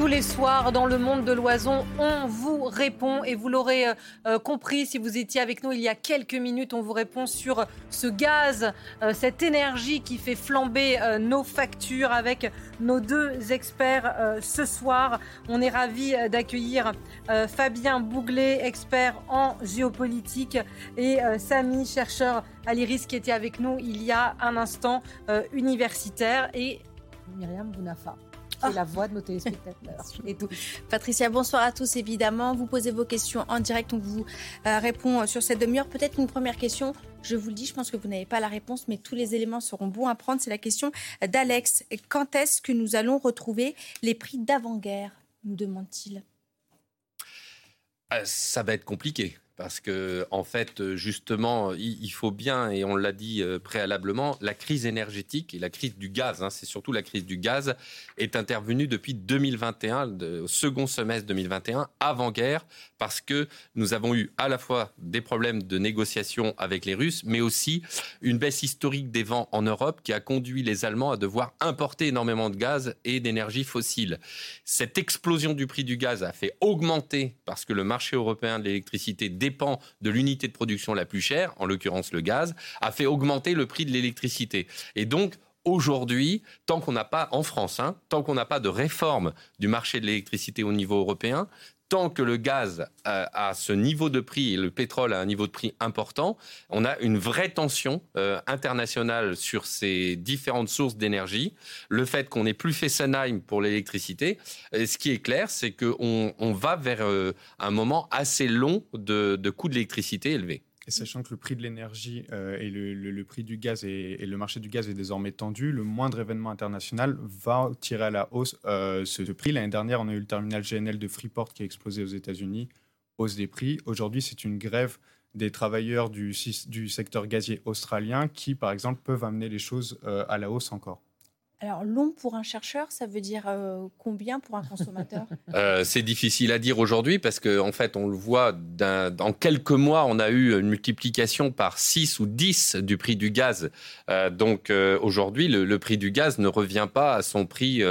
Tous les soirs dans le monde de l'oison, on vous répond. Et vous l'aurez euh, euh, compris si vous étiez avec nous il y a quelques minutes, on vous répond sur ce gaz, euh, cette énergie qui fait flamber nos factures avec nos deux experts ce soir. On est ravis d'accueillir Fabien Bouglet, expert en géopolitique, et Samy, chercheur à l'IRIS qui était avec nous il y a un instant, universitaire, et Myriam Bounafa c'est la voix de nos téléspectateurs. Et tout. Patricia, bonsoir à tous. Évidemment, vous posez vos questions en direct. On vous euh, répond sur cette demi-heure. Peut-être une première question. Je vous le dis, je pense que vous n'avez pas la réponse, mais tous les éléments seront bons à prendre. C'est la question d'Alex. Quand est-ce que nous allons retrouver les prix d'avant-guerre nous demande-t-il. Euh, ça va être compliqué parce que en fait, justement, il faut bien, et on l'a dit euh, préalablement, la crise énergétique et la crise du gaz, hein, c'est surtout la crise du gaz, est intervenue depuis 2021, au second semestre 2021, avant-guerre, parce que nous avons eu à la fois des problèmes de négociation avec les Russes, mais aussi une baisse historique des vents en Europe qui a conduit les Allemands à devoir importer énormément de gaz et d'énergie fossile. Cette explosion du prix du gaz a fait augmenter, parce que le marché européen de l'électricité dépend de l'unité de production la plus chère, en l'occurrence le gaz, a fait augmenter le prix de l'électricité. Et donc, aujourd'hui, tant qu'on n'a pas, en France, hein, tant qu'on n'a pas de réforme du marché de l'électricité au niveau européen, tant que le gaz a, ce niveau de prix et le pétrole a un niveau de prix important, on a une vraie tension euh, internationale sur ces différentes sources d'énergie. Le fait qu'on n'ait plus Fessenheim pour l'électricité, ce qui est clair, c'est qu'on on va vers euh, un moment assez long de, de coûts de l'électricité élevés sachant que le prix de l'énergie euh, et le, prix du gaz et, le marché du gaz est désormais tendu, le moindre événement international va tirer à la hausse euh, ce, prix. L'année dernière, on a eu le terminal GNL de Freeport qui a explosé aux États-Unis, hausse des prix. Aujourd'hui, c'est une grève des travailleurs du, secteur gazier australien qui, par exemple, peuvent amener les choses euh, à la hausse encore. Alors, long pour un chercheur, ça veut dire euh, combien pour un consommateur? Euh, C'est difficile à dire aujourd'hui parce qu'en en fait, on le voit, dans quelques mois, on a eu une multiplication par 6 ou 10 du prix du gaz. Euh, donc, aujourd'hui, le, prix du gaz ne revient pas à son prix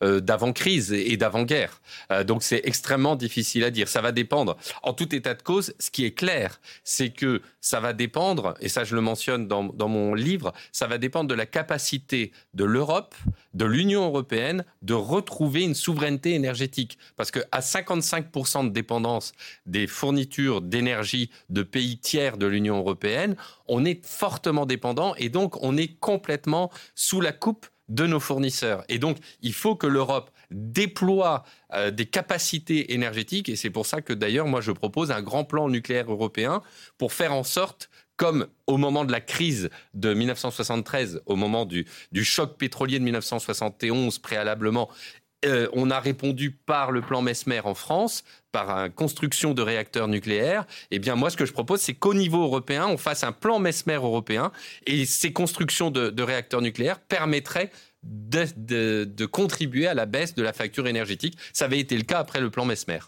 d'avant-crise et d'avant-guerre. donc, c'est extrêmement difficile à dire. Ça va dépendre. En tout état de cause, ce qui est clair, c'est que ça va dépendre, et ça je le mentionne dans, dans mon livre, ça va dépendre de la capacité de l'Europe de l'Union européenne de retrouver une souveraineté énergétique. Parce qu'à 55% de dépendance des fournitures d'énergie de pays tiers de l'Union européenne, on est fortement dépendant et donc on est complètement sous la coupe de nos fournisseurs. Et donc, il faut que l'Europe déploie euh, des capacités énergétiques. Et c'est pour ça que d'ailleurs, moi, je propose un grand plan nucléaire européen pour faire en sorte comme au moment de la crise de 1973, au moment du, choc pétrolier de 1971 préalablement, euh, on a répondu par le plan Mesmer en France, par la construction de réacteurs nucléaires. Eh bien, moi, ce que je propose, c'est qu'au niveau européen, on fasse un plan Mesmer européen et ces constructions de, réacteurs nucléaires permettraient de, de, contribuer à la baisse de la facture énergétique. Ça avait été le cas après le plan Mesmer.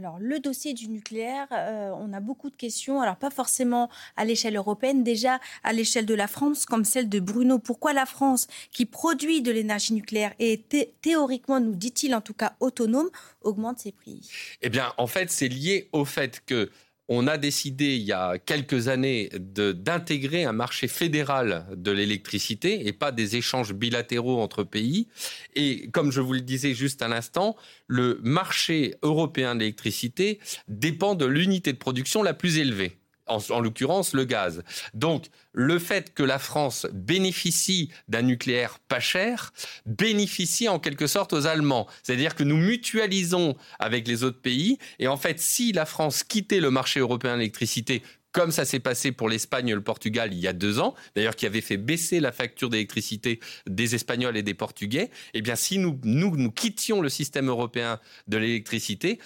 Alors, le dossier du nucléaire, euh, on a beaucoup de questions. Alors, pas forcément à l'échelle européenne, déjà à l'échelle de la France, comme celle de Bruno. Pourquoi la France, qui produit de l'énergie nucléaire et théoriquement, nous dit-il en tout cas autonome, augmente ses prix? Eh bien, en fait, c'est lié au fait que on a décidé il y a quelques années d'intégrer un marché fédéral de l'électricité et pas des échanges bilatéraux entre pays. Et comme je vous le disais juste à l'instant, le marché européen de l'électricité dépend de l'unité de production la plus élevée en, l'occurrence le gaz. Donc le fait que la France bénéficie d'un nucléaire pas cher bénéficie en quelque sorte aux Allemands. C'est-à-dire que nous mutualisons avec les autres pays et en fait si la France quittait le marché européen de l'électricité comme ça s'est passé pour l'Espagne et le Portugal il y a deux ans, d'ailleurs qui avait fait baisser la facture d'électricité des Espagnols et des Portugais, eh bien si nous, nous, nous quittions le système européen de l'électricité,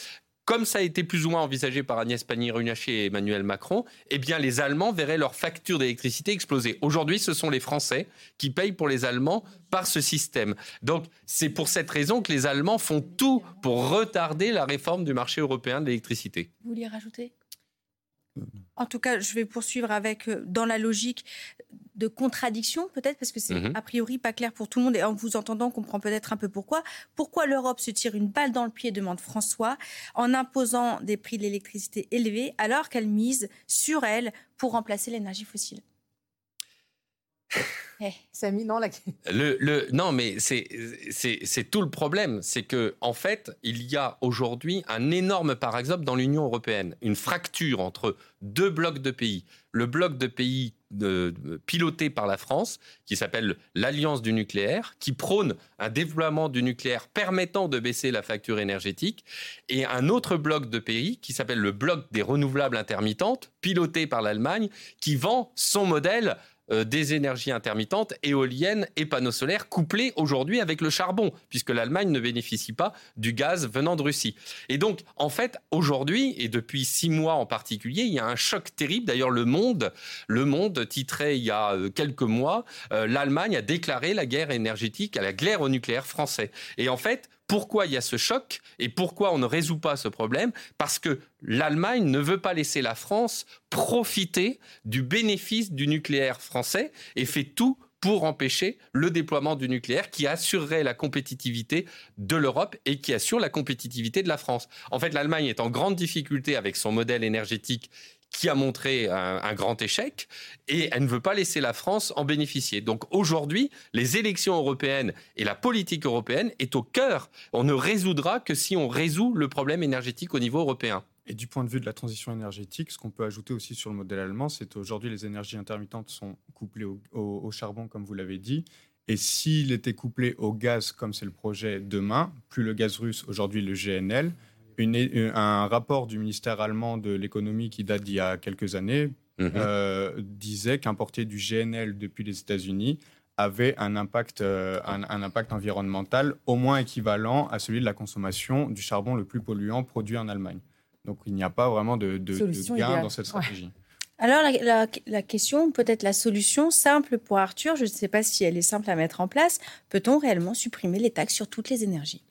comme ça a été plus ou moins envisagé par Agnès Pannier-Runacher et Emmanuel Macron, eh bien les Allemands verraient leur facture d'électricité exploser. Aujourd'hui, ce sont les Français qui payent pour les Allemands par ce système. Donc c'est pour cette raison que les Allemands font tout pour retarder la réforme du marché européen de l'électricité. Vous voulez rajouter? En tout cas, je vais poursuivre avec, euh, dans la logique de contradiction, peut-être, parce que c'est mhm. a priori pas clair pour tout le monde, et en vous entendant, on comprend peut-être un peu pourquoi. Pourquoi l'Europe se tire une balle dans le pied, demande François, en imposant des prix de l'électricité élevés, alors qu'elle mise sur elle pour remplacer l'énergie fossile? Eh, Samy, non, le, le, non, mais c'est tout le problème. C'est que en fait, il y a aujourd'hui un énorme paradoxe dans l'Union européenne, une fracture entre deux blocs de pays. Le bloc de pays de, piloté par la France, qui s'appelle l'Alliance du nucléaire, qui prône un développement du nucléaire permettant de baisser la facture énergétique, et un autre bloc de pays qui s'appelle le bloc des renouvelables intermittentes, piloté par l'Allemagne, qui vend son modèle euh, des énergies intermittentes, éoliennes et panneaux solaires, couplés aujourd'hui avec le charbon, puisque l'Allemagne ne bénéficie pas du gaz venant de Russie. Et donc, en fait, aujourd'hui, et depuis six mois en particulier, il y a un choc terrible. D'ailleurs, le Monde, le Monde titrait il y a euh, quelques mois, euh, l'Allemagne a déclaré la guerre énergétique à la guerre au nucléaire français. Et en fait, pourquoi il y a ce choc et pourquoi on ne résout pas ce problème Parce que l'Allemagne ne veut pas laisser la France profiter du bénéfice du nucléaire français et fait tout pour empêcher le déploiement du nucléaire qui assurerait la compétitivité de l'Europe et qui assure la compétitivité de la France. En fait, l'Allemagne est en grande difficulté avec son modèle énergétique qui a montré un, grand échec et elle ne veut pas laisser la France en bénéficier. Donc aujourd'hui, les élections européennes et la politique européenne est au cœur. On ne résoudra que si on résout le problème énergétique au niveau européen. Et du point de vue de la transition énergétique, ce qu'on peut ajouter aussi sur le modèle allemand, c'est qu'aujourd'hui, les énergies intermittentes sont couplées au, charbon, comme vous l'avez dit. Et s'il était couplé au gaz, comme c'est le projet demain, plus le gaz russe, aujourd'hui le GNL, un rapport du ministère allemand de l'économie qui date d'il y a quelques années mhm. euh, disait qu'importer du GNL depuis les États-Unis avait un impact, euh, un, impact environnemental au moins équivalent à celui de la consommation du charbon le plus polluant produit en Allemagne. Donc il n'y a pas vraiment de, gain dans cette stratégie. Alors la, la question, peut-être la solution simple pour Arthur, je ne sais pas si elle est simple à mettre en place, peut-on réellement supprimer les taxes sur toutes les énergies?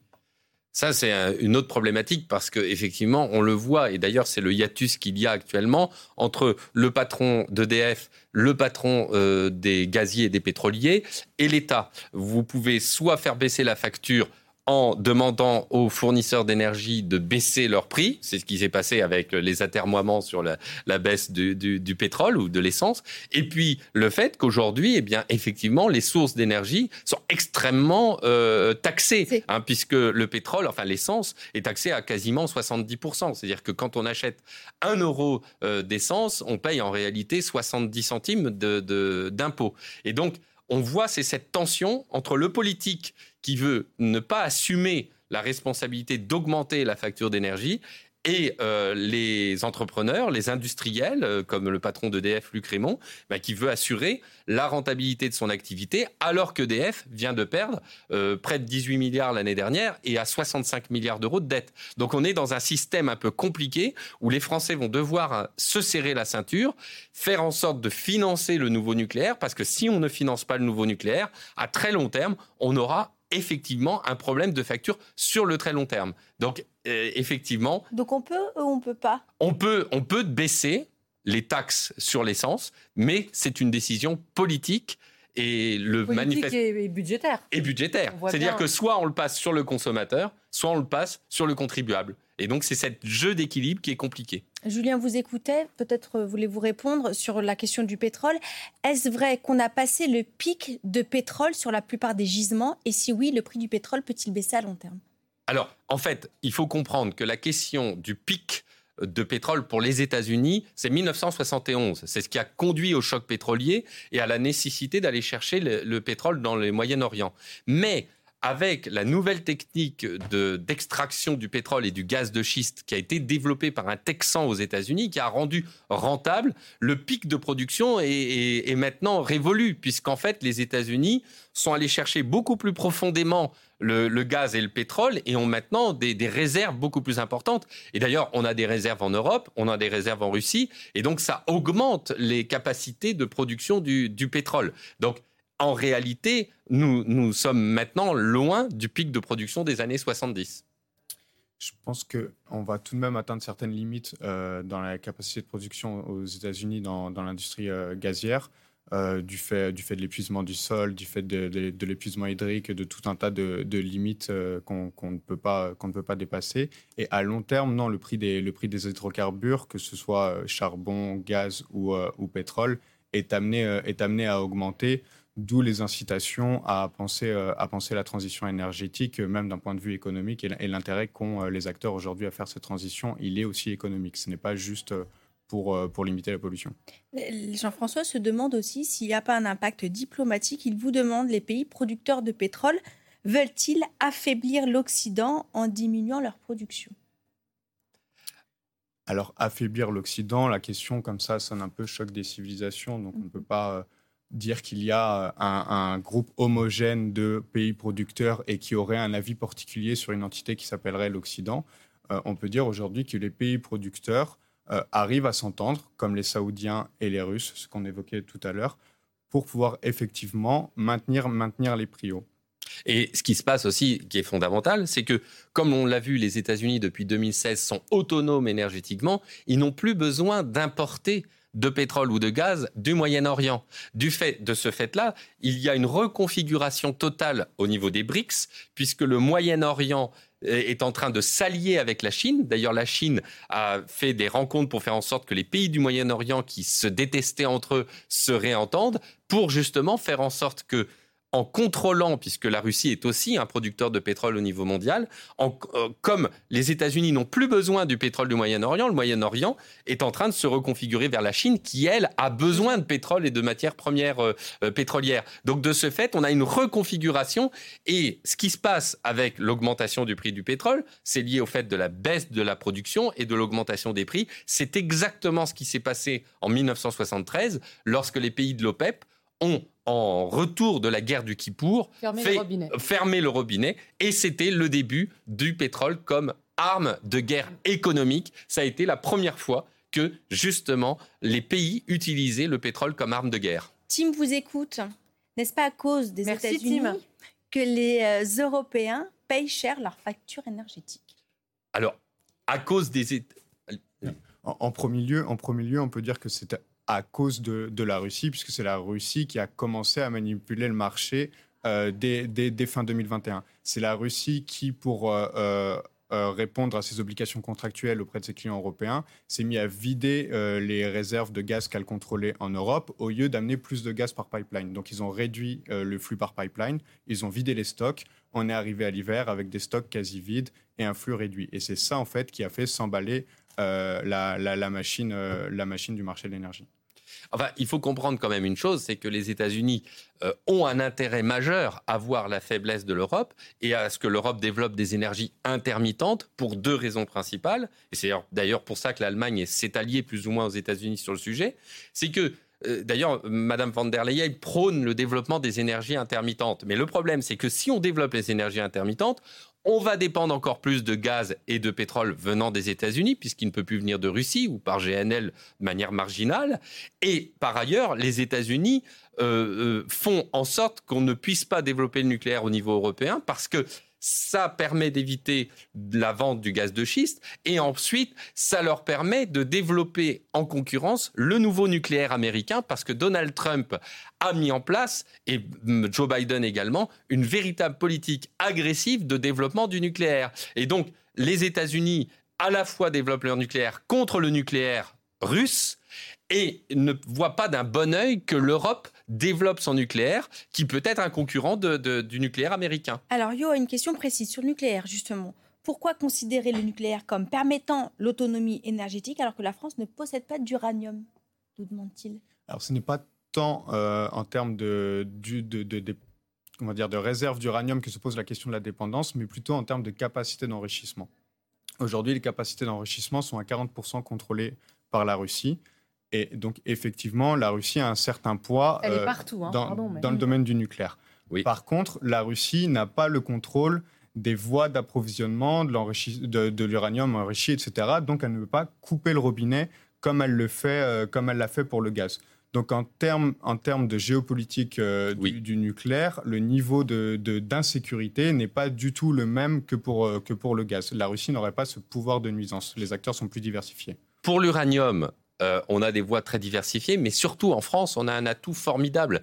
Ça, c'est une autre problématique parce que effectivement, on le voit, et d'ailleurs, c'est le hiatus qu'il y a actuellement entre le patron d'EDF, le patron euh, des gaziers et des pétroliers et l'État. Vous pouvez soit faire baisser la facture en demandant aux fournisseurs d'énergie de baisser leurs prix. C'est ce qui s'est passé avec les atermoiements sur la, baisse du, pétrole ou de l'essence. Et puis le fait qu'aujourd'hui, eh bien, effectivement, les sources d'énergie sont extrêmement euh, taxées, hein, puisque le pétrole, enfin l'essence, est taxé à quasiment 70%. C'est-à-dire que quand on achète un euro euh, d'essence, on paye en réalité 70 centimes d'impôt. De, Et donc, on voit, c'est cette tension entre le politique qui veut ne pas assumer la responsabilité d'augmenter la facture d'énergie et euh, les entrepreneurs, les industriels, euh, comme le patron d'EDF, Luc Raymond, bah, qui veut assurer la rentabilité de son activité, alors qu'EDF vient de perdre euh, près de 18 milliards l'année dernière et à 65 milliards d'euros de dette. Donc on est dans un système un peu compliqué où les Français vont devoir se serrer la ceinture, faire en sorte de financer le nouveau nucléaire, parce que si on ne finance pas le nouveau nucléaire, à très long terme, on aura effectivement un problème de facture sur le très long terme. Donc euh, effectivement. Donc on peut ou on peut pas? On peut, on peut baisser les taxes sur l'essence, mais c'est une décision politique et le manifeste et budgétaire. Et budgétaire. C'est-à-dire que soit on le passe sur le consommateur, soit on le passe sur le contribuable. Et donc c'est ce jeu d'équilibre qui est compliqué. Julien vous écoutait, peut-être voulez-vous répondre sur la question du pétrole. Est-ce vrai qu'on a passé le pic de pétrole sur la plupart des gisements? Et si oui, le prix du pétrole peut-il baisser à long terme? Alors, en fait, il faut comprendre que la question du pic de pétrole pour les États-Unis, c'est 1971. C'est ce qui a conduit au choc pétrolier et à la nécessité d'aller chercher le, le pétrole dans le Moyen-Orient. Mais avec la nouvelle technique d'extraction du pétrole et du gaz de schiste qui a été développée par un Texan aux États-Unis, qui a rendu rentable, le pic de production est, maintenant révolu, puisqu'en fait, les États-Unis sont allés chercher beaucoup plus profondément le, gaz et le pétrole et ont maintenant des, réserves beaucoup plus importantes. Et d'ailleurs, on a des réserves en Europe, on a des réserves en Russie, et donc ça augmente les capacités de production du, du pétrole. Donc, en réalité, nous, sommes maintenant loin du pic de production des années 70. Je pense qu'on va tout de même atteindre certaines limites euh, dans la capacité de production aux États-Unis dans, l'industrie euh, gazière, euh, du, fait, du fait de l'épuisement du sol, du fait de, l'épuisement hydrique, de tout un tas de, limites qu'on ne, peut pas, qu'on ne peut pas dépasser. Et à long terme, non, le prix des, le prix des hydrocarbures, que ce soit charbon, gaz ou, ou pétrole, est amené, est amené à augmenter. D'où les incitations à penser, euh, à penser la transition énergétique, euh, même d'un point de vue économique, et l'intérêt qu'ont euh, les acteurs aujourd'hui à faire cette transition, il est aussi économique. Ce n'est pas juste pour, pour limiter la pollution. Jean-François se demande aussi s'il n'y a pas un impact diplomatique. Il vous demande, les pays producteurs de pétrole veulent-ils affaiblir l'Occident en diminuant leur production? Alors, affaiblir l'Occident, la question comme ça sonne un peu choc des civilisations, donc on ne peut pas dire qu'il y a euh, un, groupe homogène de pays producteurs et qui aurait un avis particulier sur une entité qui s'appellerait l'Occident. Euh, on peut dire aujourd'hui que les pays producteurs euh, arrivent à s'entendre, comme les Saoudiens et les Russes, ce qu'on évoquait tout à l'heure, pour pouvoir effectivement maintenir, maintenir les prix hauts. Et ce qui se passe aussi, qui est fondamental, c'est que, comme on l'a vu, les États-Unis depuis 2016 sont autonomes énergétiquement, ils n'ont plus besoin d'importer de pétrole ou de gaz du Moyen-Orient. Du fait de ce fait-là, il y a une reconfiguration totale au niveau des BRICS, puisque le Moyen-Orient est en train de s'allier avec la Chine. D'ailleurs, la Chine a fait des rencontres pour faire en sorte que les pays du Moyen-Orient qui se détestaient entre eux se réentendent, pour justement faire en sorte que en contrôlant, puisque la Russie est aussi un producteur de pétrole au niveau mondial, euh, comme les États-Unis n'ont plus besoin du pétrole du Moyen-Orient, le Moyen-Orient est en train de se reconfigurer vers la Chine, qui, elle, a besoin de pétrole et de matières premières euh, euh, pétrolières. Donc, de ce fait, on a une reconfiguration. Et ce qui se passe avec l'augmentation du prix du pétrole, c'est lié au fait de la baisse de la production et de l'augmentation des prix. C'est exactement ce qui s'est passé en 1973, lorsque les pays de l'OPEP ont en retour de la guerre du Kippour, fermé le robinet. Et c'était le début du pétrole comme arme de guerre économique. Ça a été la première fois que, justement, les pays utilisaient le pétrole comme arme de guerre. Tim vous écoute. N'est-ce pas à cause des États-Unis que les euh, Européens payent cher leur facture énergétique? Alors, à cause des États... En, premier lieu, en premier lieu, on peut dire que c'est à cause de, la Russie, puisque c'est la Russie qui a commencé à manipuler le marché euh, dès, fin 2021. C'est la Russie qui, pour euh, euh, répondre à ses obligations contractuelles auprès de ses clients européens, s'est mis à vider les réserves de gaz qu'elle contrôlait en Europe au lieu d'amener plus de gaz par pipeline. Donc ils ont réduit le flux par pipeline, ils ont vidé les stocks. On est arrivé à l'hiver avec des stocks quasi vides et un flux réduit. Et c'est ça, en fait, qui a fait s'emballer euh, la, machine, euh, la machine du marché de l'énergie. Enfin, il faut comprendre quand même une chose, c'est que les États-Unis euh, ont un intérêt majeur à voir la faiblesse de l'Europe et à ce que l'Europe développe des énergies intermittentes pour deux raisons principales. Et c'est d'ailleurs pour ça que l'Allemagne s'est alliée plus ou moins aux États-Unis sur le sujet. C'est que D'ailleurs, Madame van der Leyen prône le développement des énergies intermittentes. Mais le problème, c'est que si on développe les énergies intermittentes, on va dépendre encore plus de gaz et de pétrole venant des États-Unis, puisqu'il ne peut plus venir de Russie ou par GNL de manière marginale. Et par ailleurs, les États-Unis euh, euh, font en sorte qu'on ne puisse pas développer le nucléaire au niveau européen, parce que ça permet d'éviter la vente du gaz de schiste et ensuite ça leur permet de développer en concurrence le nouveau nucléaire américain parce que Donald Trump a mis en place, et Joe Biden également, une véritable politique agressive de développement du nucléaire. Et donc les États-Unis à la fois développent leur nucléaire contre le nucléaire russe et ne voient pas d'un bon œil que l'Europe développe son nucléaire, qui peut être un concurrent du nucléaire américain. Alors, Yo a une question précise sur le nucléaire, justement. Pourquoi considérer le nucléaire comme permettant l'autonomie énergétique alors que la France ne possède pas d'uranium nous demande-t-il. Alors, ce n'est pas tant euh, en termes de, on dire, de réserve d'uranium que se pose la question de la dépendance, mais plutôt en termes de capacité d'enrichissement. Aujourd'hui, les capacités d'enrichissement sont à 40% contrôlées par la Russie. Et donc, effectivement, la Russie a un certain poids euh, partout, hein, dans, dans, le domaine du nucléaire. Oui. Par contre, la Russie n'a pas le contrôle des voies d'approvisionnement de, de l'uranium enrichi, etc. Donc, elle ne peut pas couper le robinet comme elle le fait, euh, comme elle l'a fait pour le gaz. Donc en termes en de géopolitique euh, du, nucléaire, le niveau de, d'insécurité n'est pas du tout le même que pour, euh, que pour le gaz. La Russie n'aurait pas ce pouvoir de nuisance. Les acteurs sont plus diversifiés. Pour l'uranium, euh, on a des voies très diversifiées, mais surtout en France, on a un atout formidable.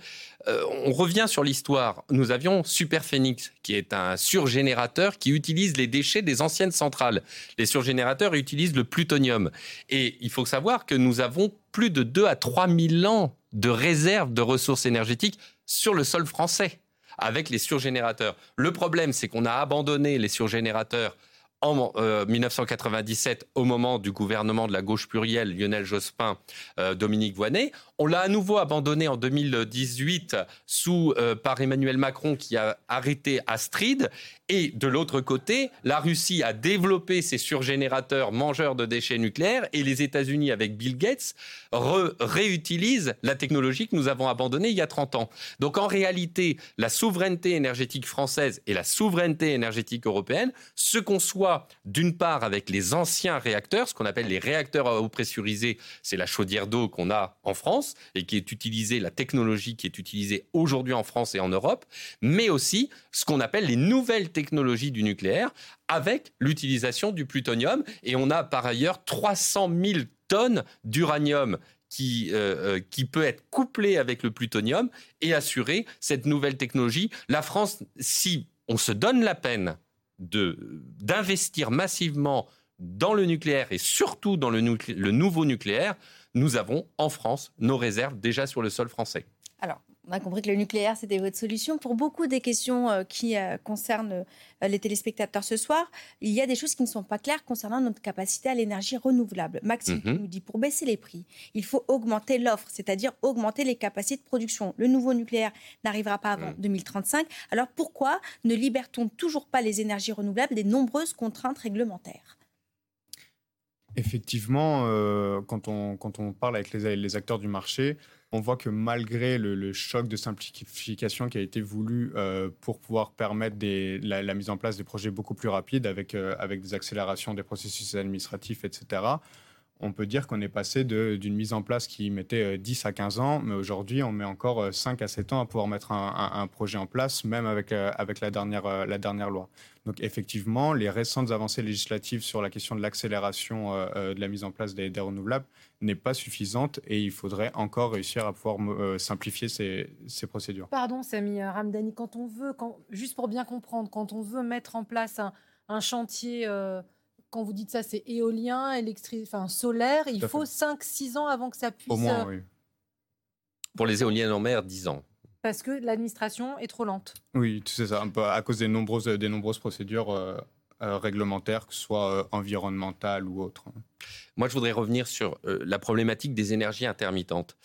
Euh, on revient sur l'histoire. Nous avions Super Phoenix, qui est un surgénérateur qui utilise les déchets des anciennes centrales. Les surgénérateurs utilisent le plutonium. Et il faut savoir que nous avons plus de 2 à 3 000 ans de réserve de ressources énergétiques sur le sol français avec les surgénérateurs. Le problème, c'est qu'on a abandonné les surgénérateurs en 1997, euh, au moment du gouvernement de la gauche plurielle, Lionel Jospin, euh, Dominique Voynet. On l'a à nouveau abandonné en 2018 sous, euh, par Emmanuel Macron qui a arrêté Astrid. Et de l'autre côté, la Russie a développé ses surgénérateurs mangeurs de déchets nucléaires et les États-Unis, avec Bill Gates, réutilisent la technologie que nous avons abandonnée il y a 30 ans. Donc en réalité, la souveraineté énergétique française et la souveraineté énergétique européenne se conçoit d'une part avec les anciens réacteurs, ce qu'on appelle les réacteurs à eau pressurisée, c'est la chaudière d'eau qu'on a en France et qui est utilisée, la technologie qui est utilisée aujourd'hui en France et en Europe, mais aussi ce qu'on appelle les nouvelles technologies technologie du nucléaire avec l'utilisation du plutonium. Et on a par ailleurs 300 000 tonnes d'uranium qui, euh, euh, qui peut être couplé avec le plutonium et assurer cette nouvelle technologie. La France, si on se donne la peine d'investir massivement dans le nucléaire et surtout dans le, nouveau nucléaire, nous avons en France nos réserves déjà sur le sol français. Alors, on a compris que le nucléaire, c'était votre solution. Pour beaucoup des questions euh, qui euh, concernent euh, les téléspectateurs ce soir, il y a des choses qui ne sont pas claires concernant notre capacité à l'énergie renouvelable. Maxime mhm. nous dit, pour baisser les prix, il faut augmenter l'offre, c'est-à-dire augmenter les capacités de production. Le nouveau nucléaire n'arrivera pas avant 2035. Alors pourquoi ne libère-t-on toujours pas les énergies renouvelables des nombreuses contraintes réglementaires? Effectivement, quand, on, quand on parle avec les, les acteurs du marché, on voit que malgré le, choc de simplification qui a été voulu euh, pour pouvoir permettre la, mise en place des projets beaucoup plus rapides euh, avec des accélérations des processus administratifs, etc., on peut dire qu'on est passé d'une mise en place qui mettait 10 euh, à 15 ans, mais aujourd'hui, on met encore 5 à 7 ans à pouvoir mettre un, projet en place, même avec, avec la, dernière, la dernière loi. Donc effectivement, les récentes avancées législatives sur la question de l'accélération de la mise en place des renouvelables n'est pas suffisante et il faudrait encore réussir à pouvoir euh, simplifier ces, procédures. Pardon, Samy euh, Ramdani, quand on veut, juste pour bien comprendre, quand on veut mettre en place un, chantier, euh, quand vous dites ça, c'est éolien, électrique, enfin solaire, il faut 5-6 ans avant que ça puisse. Au moins, oui. Pour les éoliennes en mer, 10 ans. Parce que l'administration est trop lente. Oui, c'est ça, à cause des nombreuses, des nombreuses procédures réglementaires, que ce soit environnementales ou autres. Moi, je voudrais revenir sur euh, la problématique des énergies intermittentes.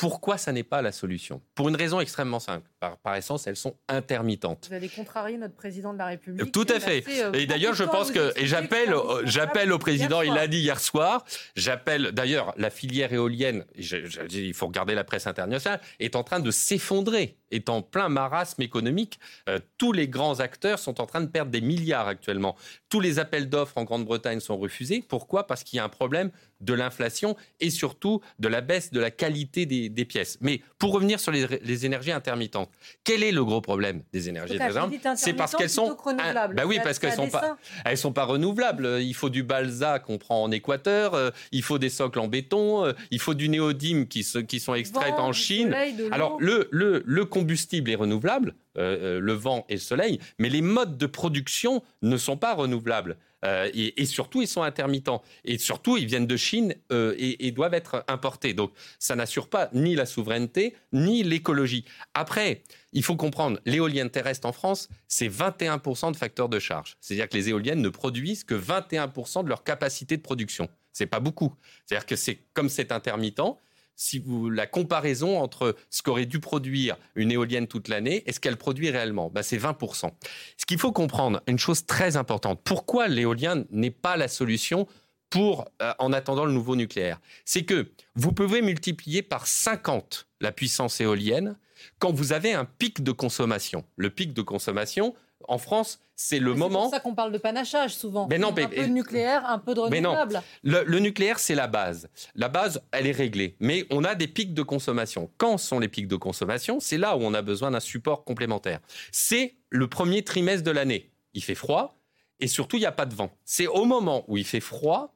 Pourquoi ça n'est pas la solution? Pour une raison extrêmement simple. Par, essence, elles sont intermittentes. Vous allez contrarier notre président de la République. Tout à fait. Euh, et d'ailleurs, je pense que et j'appelle j'appelle au président. Il l'a dit hier soir. J'appelle d'ailleurs la filière éolienne. il faut regarder la presse internationale est en train de s'effondrer, est en plein marasme économique. Euh, tous les grands acteurs sont en train de perdre des milliards actuellement. Tous les appels d'offres en Grande-Bretagne sont refusés. Pourquoi? Parce qu'il y a un problème de l'inflation et surtout de la baisse de la qualité des, pièces. Mais pour revenir sur les, énergies intermittentes, quel est le gros problème des énergies intermittentes C'est parce qu'elles sont renouvelables. Bah oui, parce qu'elles sont pas elles sont pas renouvelables. Il faut du balsa qu'on prend en Équateur, euh, il faut des socles en béton, euh, il faut du néodyme qui, qui sont extraits en Chine. Alors le, le, le combustible est renouvelable, euh, le vent et le soleil, mais les modes de production ne sont pas renouvelables. Euh, et, surtout, ils sont intermittents. Et surtout, ils viennent de Chine euh, et, doivent être importés. Donc, ça n'assure pas ni la souveraineté, ni l'écologie. Après, il faut comprendre, l'éolienne terrestre en France, c'est 21% de facteurs de charge. C'est-à-dire que les éoliennes ne produisent que 21% de leur capacité de production. C'est pas beaucoup. C'est-à-dire que c'est comme c'est intermittent, si vous la comparaison entre ce qu'aurait dû produire une éolienne toute l'année et ce qu'elle produit réellement, bah, c'est 20%. Ce qu'il faut comprendre, une chose très importante, pourquoi l'éolien n'est pas la solution pour, euh, en attendant le nouveau nucléaire, c'est que vous pouvez multiplier par 50 la puissance éolienne quand vous avez un pic de consommation. Le pic de consommation, en France, c'est le moment. C'est pour ça qu'on parle de panachage souvent. Mais non, un peu de nucléaire, un peu de renouvelable. Le, le, nucléaire, c'est la base. La base, elle est réglée. Mais on a des pics de consommation. Quand sont les pics de consommation? C'est là où on a besoin d'un support complémentaire. C'est le premier trimestre de l'année. Il fait froid et surtout, il n'y a pas de vent. C'est au moment où il fait froid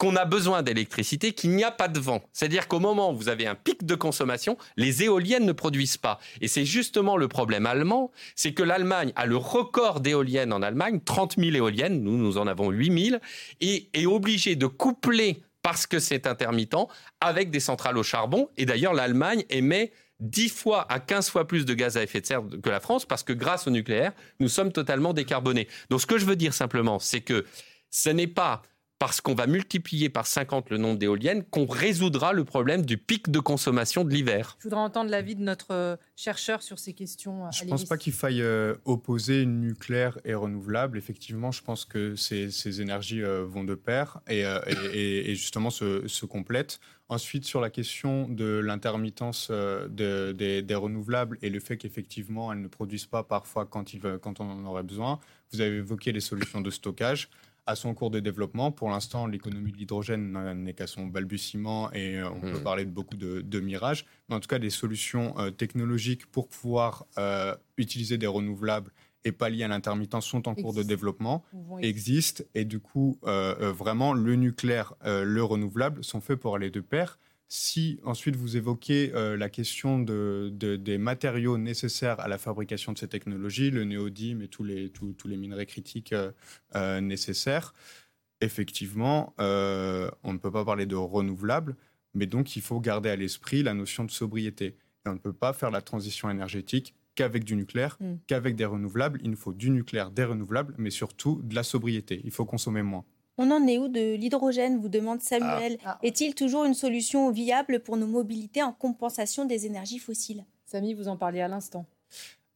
qu'on a besoin d'électricité, qu'il n'y a pas de vent. C'est-à-dire qu'au moment où vous avez un pic de consommation, les éoliennes ne produisent pas. Et c'est justement le problème allemand, c'est que l'Allemagne a le record d'éoliennes en Allemagne, 30 000 éoliennes, nous, nous en avons 8 000, et est obligée de coupler, parce que c'est intermittent, avec des centrales au charbon. Et d'ailleurs, l'Allemagne émet 10 fois à 15 fois plus de gaz à effet de serre que la France, parce que grâce au nucléaire, nous sommes totalement décarbonés. Donc ce que je veux dire simplement, c'est que ce n'est pas parce qu'on va multiplier par 50 le nombre d'éoliennes qu'on résoudra le problème du pic de consommation de l'hiver. Je voudrais entendre l'avis de notre euh, chercheur sur ces questions. Je ne pense pas qu'il faille euh, opposer nucléaire et renouvelable. Effectivement, je pense que ces, énergies euh, vont de pair et, et, justement se, se, complètent. Ensuite, sur la question de l'intermittence des, des, renouvelables et le fait qu'effectivement, elles ne produisent pas parfois quand, il, quand on en aurait besoin, vous avez évoqué les solutions de stockage à son cours de développement. Pour l'instant, l'économie de l'hydrogène n'est qu'à son balbutiement et euh, on peut hmm. parler de beaucoup de, mirages. Mais en tout cas, des solutions euh, technologiques pour pouvoir euh, utiliser des renouvelables et pallier à l'intermittence sont en cours de développement, existent. Et du coup, vraiment, le nucléaire, le renouvelable sont faits pour aller de pair. Si ensuite vous évoquez euh, la question de, des matériaux nécessaires à la fabrication de ces technologies, le néodyme et tous les, tous, les minerais critiques euh, euh, nécessaires, effectivement, on ne peut pas parler de renouvelables, mais donc il faut garder à l'esprit la notion de sobriété. Et on ne peut pas faire la transition énergétique qu'avec du nucléaire, mm. qu'avec des renouvelables. Il nous faut du nucléaire, des renouvelables, mais surtout de la sobriété. Il faut consommer moins. On en est où de l'hydrogène vous demande Samuel. Ah. Ah. Est-il toujours une solution viable pour nos mobilités en compensation des énergies fossiles? Samy, vous en parliez à l'instant.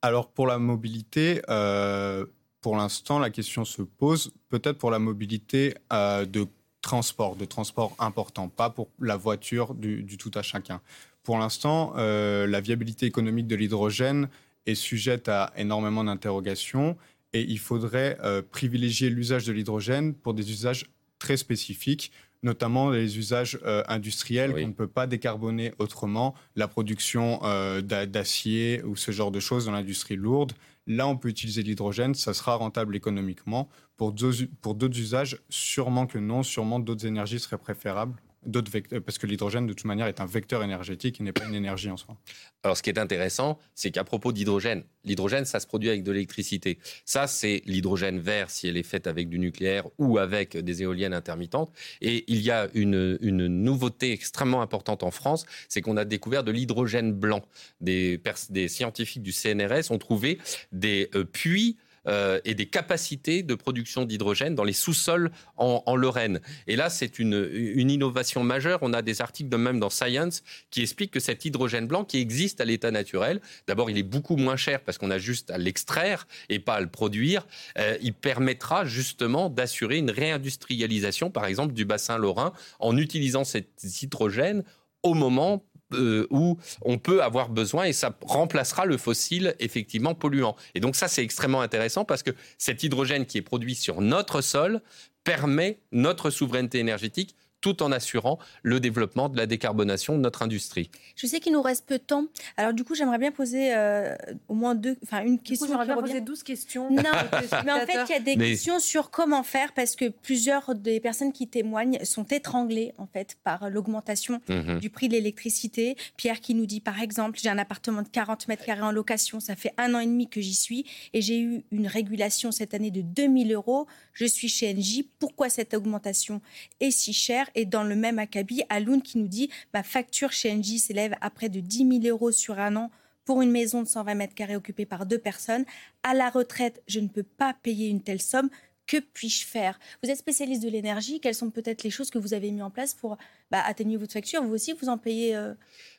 Alors pour la mobilité, euh, pour l'instant, la question se pose peut-être pour la mobilité euh, de transport, de transport important, pas pour la voiture du, tout à chacun. Pour l'instant, euh, la viabilité économique de l'hydrogène est sujette à énormément d'interrogations et il faudrait euh, privilégier l'usage de l'hydrogène pour des usages très spécifiques, notamment les usages euh, industriels qu'on ne peut pas décarboner autrement, la production euh, d'acier ou ce genre de choses dans l'industrie lourde. Là, on peut utiliser l'hydrogène, ça sera rentable économiquement. Pour d'autres usages, sûrement que non, sûrement d'autres énergies seraient préférables d'autres vecteurs, parce que l'hydrogène, de toute manière, est un vecteur énergétique et n'est pas une énergie en soi. Alors, ce qui est intéressant, c'est qu'à propos d'hydrogène, l'hydrogène, ça se produit avec de l'électricité. Ça, c'est l'hydrogène vert si elle est faite avec du nucléaire ou avec des éoliennes intermittentes. Et il y a une, une nouveauté extrêmement importante en France, c'est qu'on a découvert de l'hydrogène blanc. Des, scientifiques du CNRS ont trouvé des euh, puits euh, et des capacités de production d'hydrogène dans les sous-sols en, Lorraine. Et là, c'est une, innovation majeure. On a des articles de même dans Science qui expliquent que cet hydrogène blanc qui existe à l'état naturel, d'abord, il est beaucoup moins cher parce qu'on a juste à l'extraire et pas à le produire. Euh, il permettra justement d'assurer une réindustrialisation, par exemple, du bassin lorrain en utilisant cet hydrogène au moment euh, où on peut avoir besoin et ça remplacera le fossile effectivement polluant. Et donc ça, c'est extrêmement intéressant parce que cet hydrogène qui est produit sur notre sol permet notre souveraineté énergétique tout en assurant le développement de la décarbonation de notre industrie. Je sais qu'il nous reste peu de temps. Alors du coup, j'aimerais bien poser euh, au moins deux, enfin une question. J'aimerais bien poser 12 questions. Non, mais en fait, il y a des questions sur comment faire parce que plusieurs des personnes qui témoignent sont étranglées en fait par l'augmentation mhm. du prix de l'électricité. Pierre qui nous dit par exemple, j'ai un appartement de 40 mètres carrés en location, ça fait un an et demi que j'y suis et j'ai eu une régulation cette année de 2000 euros. Je suis chez NJ. Pourquoi cette augmentation est si chère et dans le même acabit, Aloun qui nous dit ma facture chez Engie s'élève à près de 10 000 euros sur un an pour une maison de 120 mètres carrés occupée par deux personnes. À la retraite, je ne peux pas payer une telle somme. Que puis-je faire? Vous êtes spécialiste de l'énergie. Quelles sont peut-être les choses que vous avez mis en place pour bah, atténuer votre facture? Vous aussi, vous en payez euh,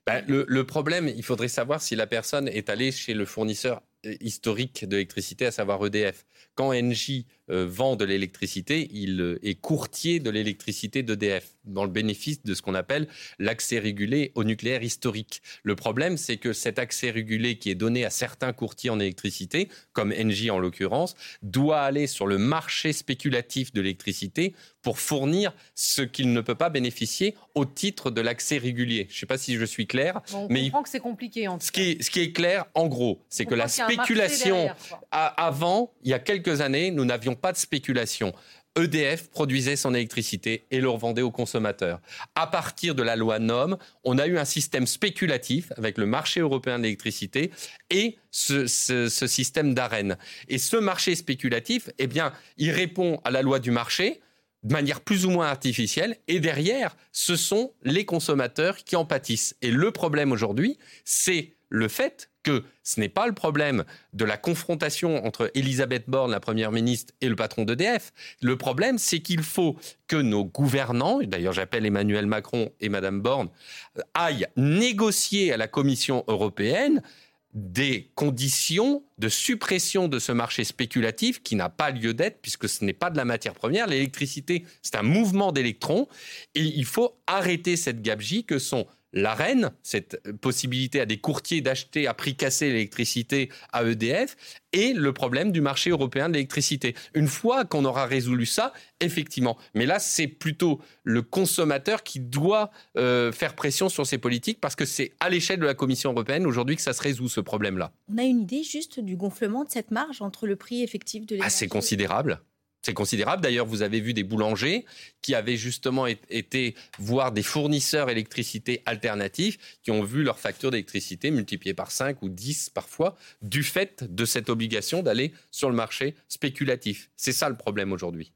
bah, le, le, problème, il faudrait savoir si la personne est allée chez le fournisseur historique de l'électricité, à savoir EDF. Quand Engie euh, vend de l'électricité, il euh, est courtier de l'électricité d'EDF, dans le bénéfice de ce qu'on appelle l'accès régulé au nucléaire historique. Le problème, c'est que cet accès régulé qui est donné à certains courtiers en électricité, comme Engie en l'occurrence, doit aller sur le marché spéculatif de l'électricité pour fournir ce qu'il ne peut pas bénéficier au titre de l'accès régulier. Je ne sais pas si je suis clair. on mais comprend que c'est compliqué. En ce, qui est, ce qui est clair, en gros, c'est que la spéculation, avant, il y a quelques années, nous n'avions pas de spéculation. EDF produisait son électricité et le revendait aux consommateurs. À partir de la loi NOM, on a eu un système spéculatif avec le marché européen de l'électricité et ce, ce système d'arène. Et ce marché spéculatif, eh bien, il répond à la loi du marché, de manière plus ou moins artificielle. Et derrière, ce sont les consommateurs qui en pâtissent. Et le problème aujourd'hui, c'est le fait que ce n'est pas le problème de la confrontation entre Elisabeth Borne, la Première ministre, et le patron d'EDF. Le problème, c'est qu'il faut que nos gouvernants, d'ailleurs j'appelle Emmanuel Macron et Madame Borne, aillent négocier à la Commission européenne des conditions de suppression de ce marché spéculatif qui n'a pas lieu d'être puisque ce n'est pas de la matière première. L'électricité, c'est un mouvement d'électrons et il faut arrêter cette gabegie que sont l'arène, cette possibilité à des courtiers d'acheter à prix cassé l'électricité à EDF, et le problème du marché européen de l'électricité. Une fois qu'on aura résolu ça, effectivement. Mais là, c'est plutôt le consommateur qui doit euh, faire pression sur ces politiques parce que c'est à l'échelle de la Commission européenne aujourd'hui que ça se résout ce problème-là. On a une idée juste du gonflement de cette marge entre le prix effectif de l'énergie. Ah, c'est considérable. C'est considérable. D'ailleurs, vous avez vu des boulangers qui avaient justement été voir des fournisseurs électricité alternatifs qui ont vu leur facture d'électricité multipliée par 5 ou 10 parfois du fait de cette obligation d'aller sur le marché spéculatif. C'est ça le problème aujourd'hui.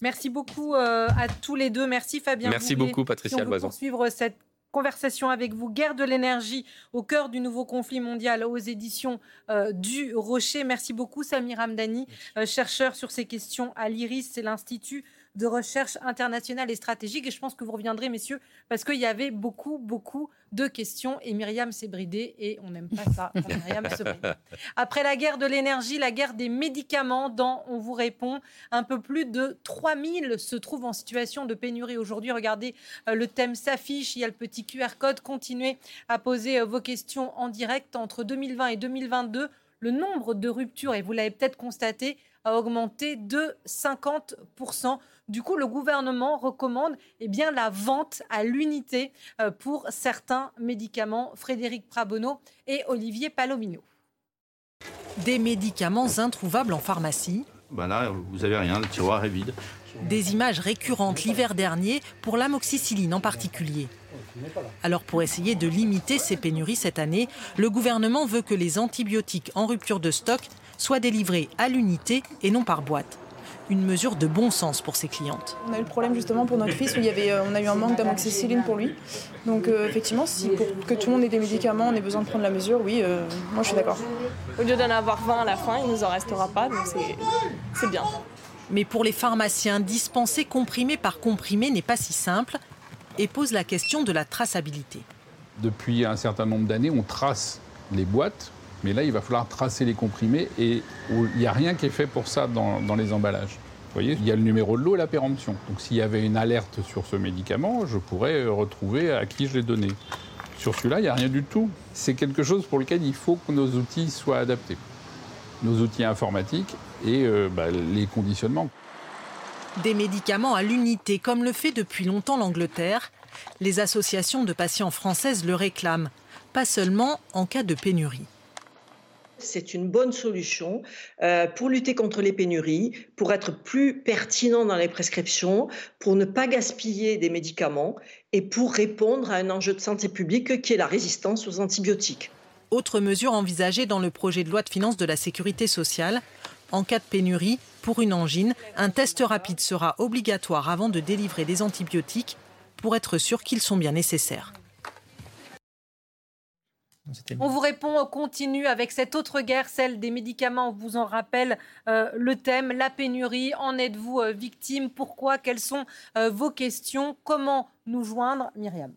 Merci beaucoup euh, à tous les deux. Merci Fabien. Merci beaucoup Patricia Loison. poursuivre cette conversation avec vous. Guerre de l'énergie au cœur du nouveau conflit mondial aux éditions euh, du Rocher. Merci beaucoup Samir Hamdani, euh, chercheur sur ces questions à l'IRIS, c'est l'Institut de recherche internationale et stratégique. Et je pense que vous reviendrez, messieurs, parce qu'il y avait beaucoup, beaucoup de questions. Et Myriam s'est bridée, et on n'aime pas ça Myriam. Après la guerre de l'énergie, la guerre des médicaments, dans On vous répond, un peu plus de 3000 se trouvent en situation de pénurie aujourd'hui. Regardez, euh, le thème s'affiche, il y a le petit QR code. Continuez à poser euh, vos questions en direct entre 2020 et 2022. Le nombre de ruptures, et vous l'avez peut-être constaté, a augmenté de 50%. Du coup, le gouvernement recommande eh bien, la vente à l'unité euh, pour certains médicaments. Frédéric Prabonneau et Olivier Palomino. Des médicaments introuvables en pharmacie. Ben là, vous avez rien, le tiroir est vide. Des images récurrentes l'hiver dernier pour l'amoxicilline en particulier. Alors pour essayer de limiter ces pénuries cette année, le gouvernement veut que les antibiotiques en rupture de stock soient délivrés à l'unité et non par boîte une mesure de bon sens pour ses clientes. On a eu le problème justement pour notre fils où il y avait, euh, on a eu un manque d'amoxicilline pour lui. Donc euh, effectivement, si pour que tout le monde ait des médicaments, on ait besoin de prendre la mesure, oui, euh, moi je suis d'accord. Au lieu d'en avoir 20 à la fin, il ne nous en restera pas, donc c'est bien. Mais pour les pharmaciens, dispenser comprimé par comprimé n'est pas si simple et pose la question de la traçabilité. Depuis un certain nombre d'années, on trace les boîtes mais là, il va falloir tracer les comprimés et il n'y a rien qui est fait pour ça dans, les emballages. Vous voyez, il y a le numéro de l'eau et la péremption. Donc s'il y avait une alerte sur ce médicament, je pourrais retrouver à qui je l'ai donné. Sur celui-là, il n'y a rien du tout. C'est quelque chose pour lequel il faut que nos outils soient adaptés. Nos outils informatiques et euh, bah, les conditionnements. Des médicaments à l'unité, comme le fait depuis longtemps l'Angleterre, les associations de patients françaises le réclament, pas seulement en cas de pénurie c'est une bonne solution euh, pour lutter contre les pénuries, pour être plus pertinent dans les prescriptions, pour ne pas gaspiller des médicaments et pour répondre à un enjeu de santé publique qui est la résistance aux antibiotiques. Autre mesure envisagée dans le projet de loi de finances de la sécurité sociale, en cas de pénurie, pour une angine, un test rapide sera obligatoire avant de délivrer des antibiotiques pour être sûr qu'ils sont bien nécessaires. On vous répond, on continue avec cette autre guerre, celle des médicaments. On vous en rappelle euh, le thème, la pénurie. En êtes-vous euh, victime? Pourquoi? Quelles sont euh, vos questions? Comment nous joindre? Myriam.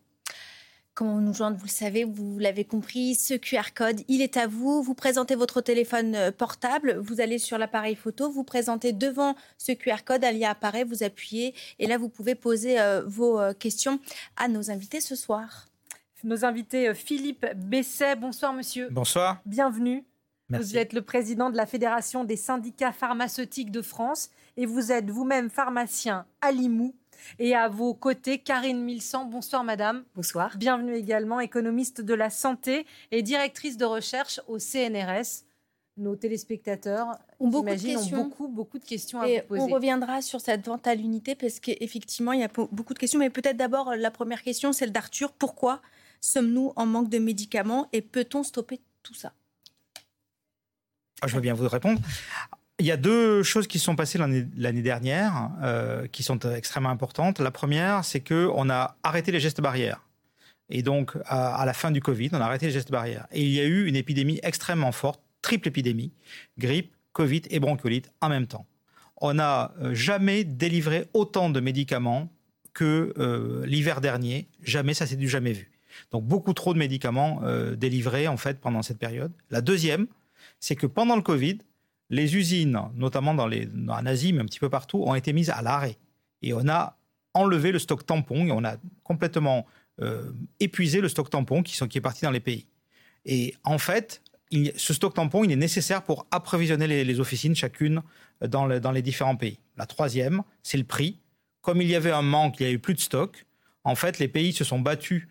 Comment nous joindre Vous le savez, vous l'avez compris, ce QR code, il est à vous. Vous présentez votre téléphone portable, vous allez sur l'appareil photo, vous présentez devant ce QR code, un lien apparaît, vous appuyez et là vous pouvez poser vos questions à nos invités ce soir nos invités euh, Philippe Besset. Bonsoir monsieur. Bonsoir. Bienvenue. Vous êtes le président de la Fédération des syndicats pharmaceutiques de France et vous êtes vous-même pharmacien à Limoux. Et à vos côtés, Karine Milsan. Bonsoir madame. Bonsoir. Bienvenue également, économiste de la santé et directrice de recherche au CNRS nos téléspectateurs ont beaucoup de questions. Ont beaucoup, beaucoup de questions à vous poser. On reviendra sur cette vente à l'unité parce qu'effectivement, il y a beaucoup de questions. Mais peut-être d'abord, la première question, celle d'Arthur. Pourquoi Sommes-nous en manque de médicaments et peut-on stopper tout ça? Ah, Je veux bien vous répondre. Il y a deux choses qui sont passées l'année dernière euh, qui sont extrêmement importantes. La première, c'est qu'on a arrêté les gestes barrières. Et donc, à, la fin du Covid, on a arrêté les gestes barrières. Et il y a eu une épidémie extrêmement forte, triple épidémie, grippe, Covid et bronchiolite en même temps. On n'a euh, jamais délivré autant de médicaments que euh, l'hiver dernier. Jamais, ça s'est du jamais vu. Donc beaucoup trop de médicaments euh, délivrés en fait pendant cette période. La deuxième, c'est que pendant le Covid, les usines, notamment dans les, en Asie, mais un petit peu partout, ont été mises à l'arrêt. Et on a enlevé le stock tampon et on a complètement euh, épuisé le stock tampon qui, est parti dans les pays. Et en fait, ce stock tampon, il est nécessaire pour approvisionner les, officines chacune dans, les différents pays. La troisième, c'est le prix. Comme il y avait un manque, il n'y avait plus de stock. En fait, les pays se sont battus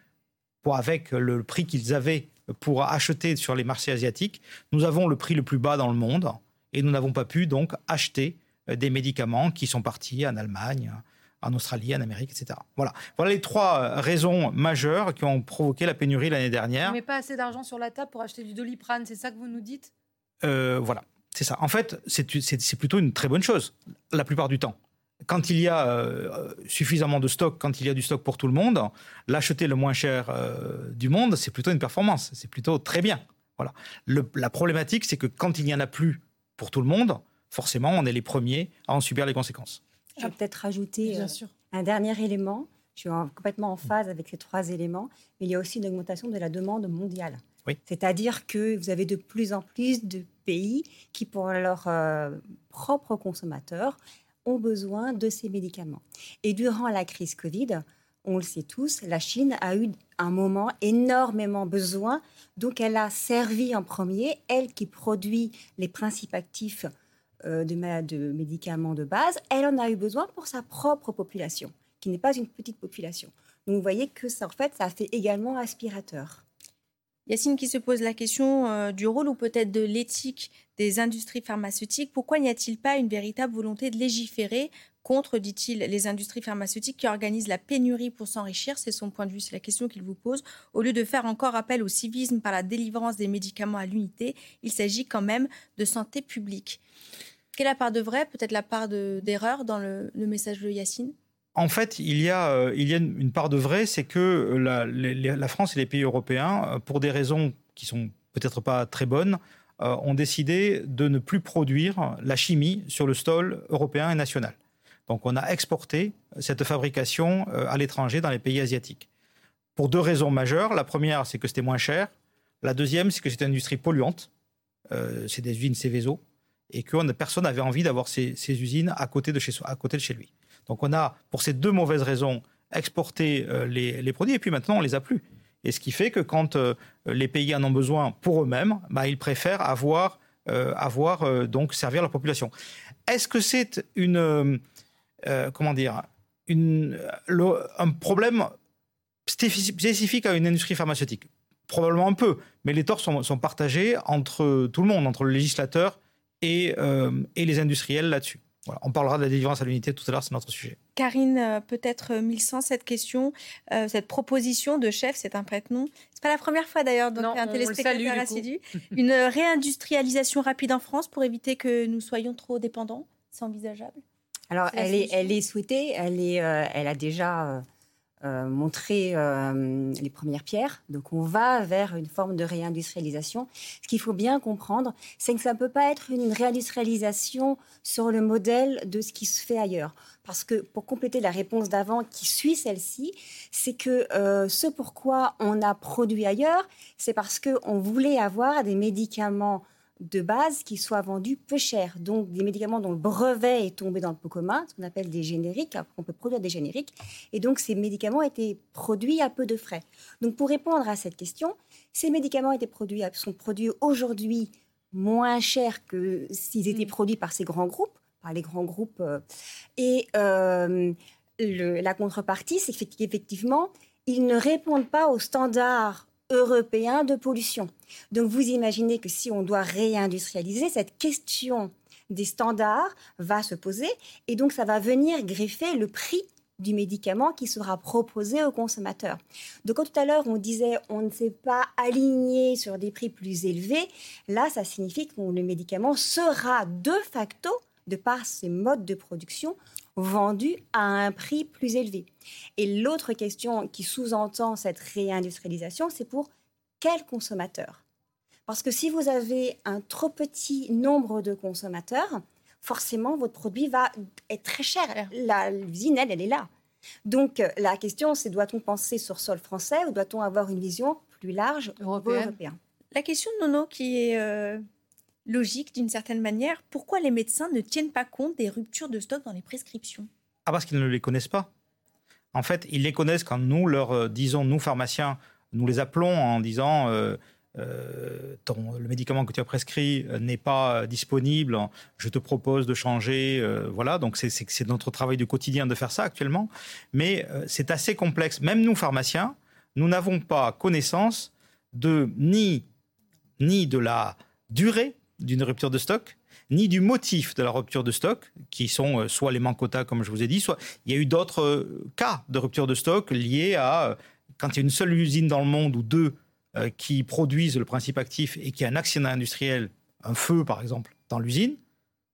avec le prix qu'ils avaient pour acheter sur les marchés asiatiques, nous avons le prix le plus bas dans le monde et nous n'avons pas pu donc acheter euh, des médicaments qui sont partis en Allemagne, en Australie, en Amérique, etc. Voilà, voilà les trois euh, raisons majeures qui ont provoqué la pénurie l'année dernière. On met pas assez d'argent sur la table pour acheter du doliprane, c'est ça que vous nous dites? Euh, Voilà, c'est ça. En fait, c'est plutôt une très bonne chose, la plupart du temps quand il y a euh, suffisamment de stock, quand il y a du stock pour tout le monde, l'acheter le moins cher euh, du monde, c'est plutôt une performance. C'est plutôt très bien. Voilà. la problématique, c'est que quand il n'y en a plus pour tout le monde, forcément, on est les premiers à en subir les conséquences. Je vais peut-être rajouter euh, un dernier élément. Je suis complètement en phase avec ces trois éléments. Mais il y a aussi une augmentation de la demande mondiale. C'est-à-dire que vous avez de plus en plus de pays qui, pour leurs propres consommateurs, ont besoin de ces médicaments. Et durant la crise Covid, on le sait tous, la Chine a eu un moment énormément besoin, donc elle a servi en premier, elle qui produit les principes actifs euh, de, médicaments de base, elle en a eu besoin pour sa propre population, qui n'est pas une petite population. Donc vous voyez que ça, en fait, ça fait également aspirateur. Yacine qui se pose la question euh, du rôle ou peut-être de l'éthique des industries pharmaceutiques. Pourquoi n'y a-t-il pas une véritable volonté de légiférer contre, dit-il, les industries pharmaceutiques qui organisent la pénurie pour s'enrichir? C'est son point de vue, c'est la question qu'il vous pose. Au lieu de faire encore appel au civisme par la délivrance des médicaments à l'unité, il s'agit quand même de santé publique. Quelle est la part de vrai, peut-être la part d'erreur dans le, le message de Yacine? En fait, il y a, euh, une part de vrai, c'est que la, France et les pays européens, euh, pour des raisons qui sont peut-être pas très bonnes, euh, ont décidé de ne plus produire la chimie sur le sol européen et national. Donc on a exporté cette fabrication à l'étranger dans les pays asiatiques. Pour deux raisons majeures. La première, c'est que c'était moins cher. La deuxième, c'est que c'est une industrie polluante. c'est des usines Céveso. Et que personne n'avait envie d'avoir ces, ces, usines à côté de chez, à côté de chez lui. Donc on a, pour ces deux mauvaises raisons, exporté euh, les, produits et puis maintenant on les a plus. Et ce qui fait que quand euh, les pays en ont besoin pour eux-mêmes, bah, ils préfèrent avoir, euh, avoir donc servir leur population. Est-ce que c'est une comment dire un problème spécifique à une industrie pharmaceutique? Probablement un peu, mais les torts sont, sont partagés entre tout le monde, entre le législateur et, et les industriels là-dessus on parlera de la délivrance à l'unité tout à l'heure, c'est notre sujet. Karine, euh, peut-être 1100, euh, cette question, euh, cette proposition de chef, c'est un prête-nom. C'est pas la première fois d'ailleurs, donc un téléspectateur assidu. Une réindustrialisation rapide en France pour éviter que nous soyons trop dépendants, c'est envisageable? Alors, elle est, elle est souhaitée, elle, est, elle a déjà euh, montrer euh, les premières pierres. Donc on va vers une forme de réindustrialisation. Ce qu'il faut bien comprendre, c'est que ça ne peut pas être une réindustrialisation sur le modèle de ce qui se fait ailleurs. Parce que pour compléter la réponse d'avant qui suit celle-ci, c'est que euh, ce pourquoi on a produit ailleurs, c'est parce qu'on voulait avoir des médicaments de base qui soient vendus peu cher. Donc des médicaments dont le brevet est tombé dans le pot commun, ce qu'on appelle des génériques, on peut produire des génériques. Et donc ces médicaments étaient produits à peu de frais. Donc pour répondre à cette question, ces médicaments étaient produits, sont produits aujourd'hui moins cher que s'ils étaient mm. produits par ces grands groupes, par les grands groupes. Euh, et euh, la contrepartie, c'est qu'effectivement, ils ne répondent pas aux standards européen de pollution. Donc vous imaginez que si on doit réindustrialiser, cette question des standards va se poser et donc ça va venir greffer le prix du médicament qui sera proposé au consommateur. Donc quand tout à l'heure on disait on ne s'est pas aligné sur des prix plus élevés, là ça signifie que le médicament sera de facto, de par ses modes de production, vendu à un prix plus élevé. Et l'autre question qui sous-entend cette réindustrialisation, c'est pour quel consommateur? Parce que si vous avez un trop petit nombre de consommateurs, forcément, votre produit va être très cher. L'usine, elle, elle est là. Donc, la question, c'est doit-on penser sur sol français ou doit-on avoir une vision plus large européenne La question de Nono qui est euh, logique d'une certaine manière. Pourquoi les médecins ne tiennent pas compte des ruptures de stock dans les prescriptions? Ah, parce qu'ils ne les connaissent pas. En fait, ils les connaissent quand nous, leur euh, disons, nous pharmaciens, nous les appelons en disant euh, euh, le médicament que tu as prescrit n'est pas disponible, je te propose de changer. voilà, donc c'est notre travail du quotidien de faire ça actuellement. Mais c'est assez complexe. Même nous, pharmaciens, nous n'avons pas connaissance de ni, ni de la durée d'une rupture de stock, ni du motif de la rupture de stock, qui sont euh, soit les manques quotas, comme je vous ai dit, soit il y a eu d'autres euh, cas de rupture de stock liés à euh, quand il y a une seule usine dans le monde ou deux qui produisent le principe actif et qu'il y a un accident industriel, un feu par exemple, dans l'usine,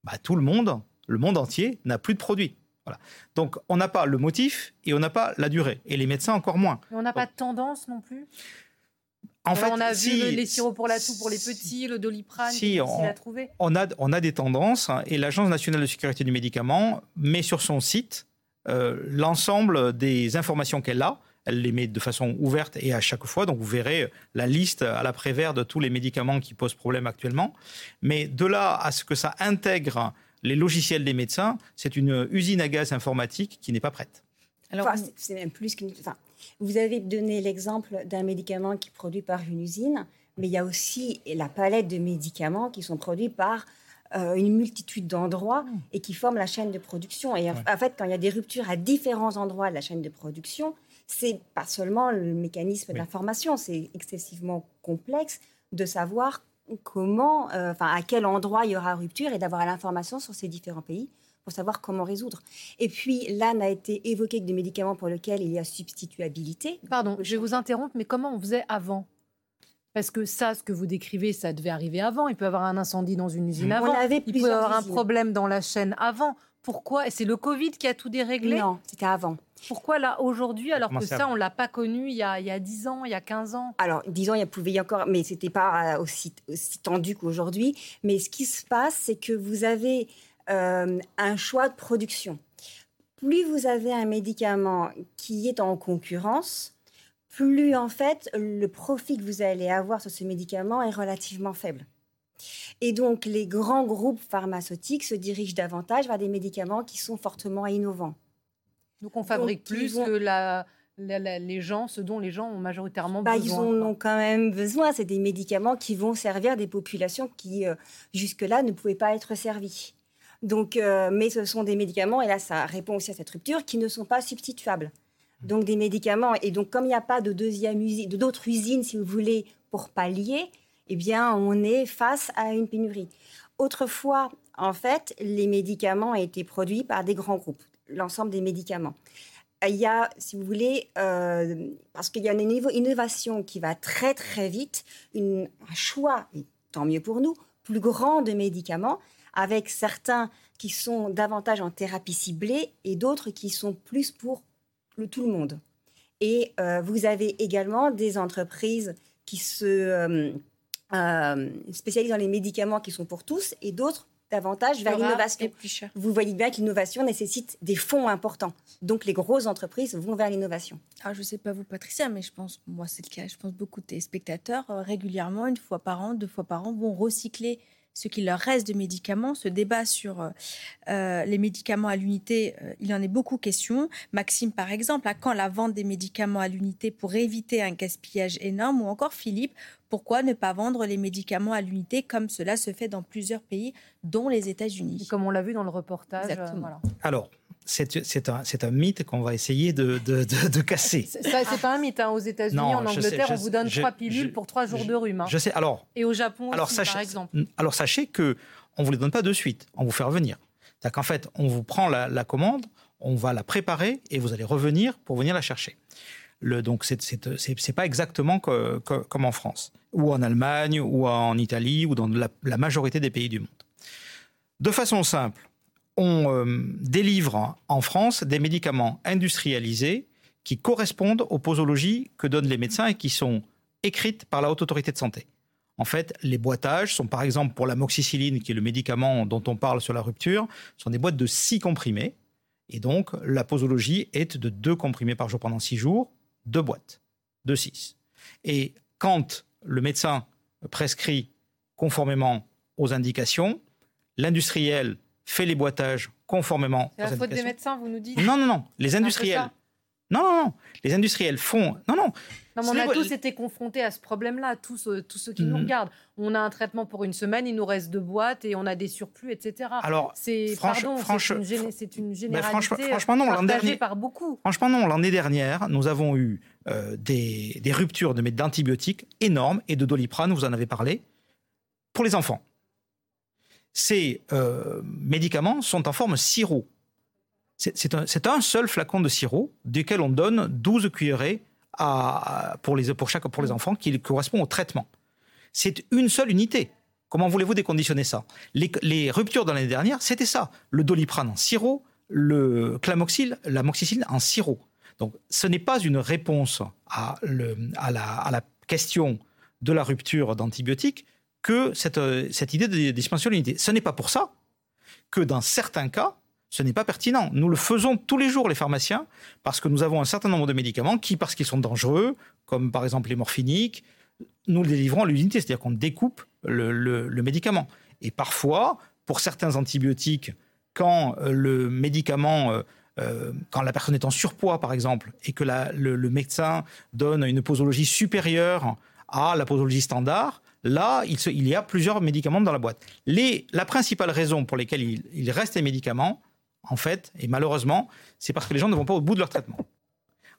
bah, tout le monde, le monde entier, n'a plus de produits. Voilà. Donc on n'a pas le motif et on n'a pas la durée. Et les médecins encore moins. on n'a pas de tendance non plus? En fait, on a vu les sirops pour la toux pour les petits, le doliprane, si, on, a, on a des tendances hein, et l'Agence nationale de sécurité du médicament met sur son site euh, l'ensemble des informations qu'elle a. Elle les met de façon ouverte et à chaque fois. Donc vous verrez la liste à la prévère de tous les médicaments qui posent problème actuellement. Mais de là à ce que ça intègre les logiciels des médecins, c'est une usine à gaz informatique qui n'est pas prête. Alors, c'est même plus qu'une. Enfin, vous avez donné l'exemple d'un médicament qui est produit par une usine, mais il y a aussi la palette de médicaments qui sont produits par euh, une multitude d'endroits mmh. et qui forment la chaîne de production. Et en fait, quand il y a des ruptures à différents endroits de la chaîne de production, c'est pas seulement le mécanisme de l'information, c'est excessivement complexe de savoir comment, euh, enfin, à quel endroit il y aura rupture et d'avoir l'information sur ces différents pays pour savoir comment résoudre. Et puis là n'a été évoqué que des médicaments pour lesquels il y a substituabilité. Pardon, je vais vous interrompre, mais comment on faisait avant? Parce que ça, ce que vous décrivez, ça devait arriver avant. Il peut y avoir un incendie dans une usine avant. il peut y avoir un problème dans la chaîne avant. Pourquoi? Et c'est le Covid qui a tout déréglé? Non, c'était avant. Pourquoi là aujourd'hui alors que ça on l'a pas connu il y, a, il y a 10 ans, il y a 15 ans? Alors 10 ans il y pouvait y encore mais c'était pas euh, aussi, aussi tendu qu'aujourd'hui, mais ce qui se passe c'est que vous avez euh, un choix de production. Plus vous avez un médicament qui est en concurrence, plus en fait le profit que vous allez avoir sur ce médicament est relativement faible. Et donc les grands groupes pharmaceutiques se dirigent davantage vers des médicaments qui sont fortement innovants. Donc on fabrique plus que la, les gens, ce dont les gens ont majoritairement bah, besoin. Ils en ont quand même besoin. C'est des médicaments qui vont servir des populations qui, euh, jusque-là, ne pouvaient pas être servies. Donc, euh, mais ce sont des médicaments, et là ça répond aussi à cette rupture, qui ne sont pas substituables. Donc des médicaments, et donc comme il n'y a pas de deuxième usine, d'autres usines, si vous voulez, pour pallier, eh bien on est face à une pénurie. Autrefois, en fait, les médicaments été produits par des grands groupes, l'ensemble des médicaments. Il y a, si vous voulez, euh, parce qu'il y a une innovation qui va très très vite, un choix, tant mieux pour nous, plus grand de médicaments avec certains qui sont davantage en thérapie ciblée et d'autres qui sont plus pour le, tout le monde. Et vous avez également des entreprises qui se spécialisent dans les médicaments qui sont pour tous et d'autres davantage vers l'innovation. Vous voyez bien que l'innovation nécessite des fonds importants. Donc les grosses entreprises vont vers l'innovation. Alors je ne sais pas vous Patricia, mais je pense, moi c'est le cas, je pense beaucoup de téléspectateurs euh, régulièrement, une fois par an, deux fois par an, vont recycler ce qu'il leur reste de médicaments. Ce débat sur euh, euh, les médicaments à l'unité, il en est beaucoup question. Maxime, par exemple, à quand la vente des médicaments à l'unité pour éviter un gaspillage énorme Ou encore Philippe, pourquoi ne pas vendre les médicaments à l'unité comme cela se fait dans plusieurs pays, dont les États-Unis? Comme on l'a vu dans le reportage. Alors, c'est un, un, mythe qu'on va essayer de, de, de, casser. C'est pas un mythe. Hein. Aux États-Unis, en Angleterre, on vous donne trois pilules pour trois jours de rhume. Hein. Je sais. Alors. Et au Japon alors, aussi, par exemple. Alors sachez que on vous les donne pas de suite. On vous fait revenir. C'est qu'en fait, on vous prend la, la, commande, on va la préparer et vous allez revenir pour venir la chercher. Le, donc c'est pas exactement comme en France ou en Allemagne ou en Italie ou dans la, la majorité des pays du monde. De façon simple, on euh, délivre en France des médicaments industrialisés qui correspondent aux posologies que donnent les médecins et qui sont écrites par la Haute Autorité de Santé. En fait, les boîtages sont par exemple pour la moxicilline, qui est le médicament dont on parle sur la rupture, sont des boîtes de 6 comprimés. Et donc, la posologie est de 2 comprimés par jour pendant 6 jours, 2 boîtes de 6. Et quand le médecin prescrit conformément aux indications, l'industriel fait les boîtages conformément. C'est la faute des médecins, vous nous dites Non, non, non. Les industriels. Non, non, non. Les industriels font. Non, non. Non, on a tous été confrontés à ce problème-là, tous, euh, tous ceux qui nous mm. regardent. On a un traitement pour une semaine, il nous reste deux boîtes et on a des surplus, etc. Alors, c'est pardon, c'est une, c'est une généralité franchement, franchement, non, partagée par beaucoup. Franchement, non. L'année dernière, nous avons eu euh, des, des ruptures d'antibiotiques énormes et de doliprane, vous en avez parlé, pour les enfants ces euh, médicaments sont en forme sirop. C'est un, seul flacon de sirop duquel on donne 12 cuillerées pour, les, pour, chaque, pour les enfants qui correspond au traitement. C'est une seule unité. Comment voulez-vous déconditionner ça? Les, ruptures de l'année dernière, c'était ça. Le doliprane en sirop, le clamoxyl, la moxicilline en sirop. Donc ce n'est pas une réponse à la question de la rupture d'antibiotiques, que cette, euh, cette idée de dispensation d'unité. Ce n'est pas pour ça que dans certains cas, ce n'est pas pertinent. Nous le faisons tous les jours, les pharmaciens, parce que nous avons un certain nombre de médicaments qui, parce qu'ils sont dangereux, comme par exemple les morphiniques, nous le délivrons à l'unité, c'est-à-dire qu'on découpe le, le, médicament. Et parfois, pour certains antibiotiques, quand euh, le médicament, euh, quand la personne est en surpoids, par exemple, et que le, médecin donne une posologie supérieure à la posologie standard, Là, il, y a plusieurs médicaments dans la boîte. la principale raison pour laquelle il, il reste les médicaments, en fait, et malheureusement, c'est parce que les gens ne vont pas au bout de leur traitement.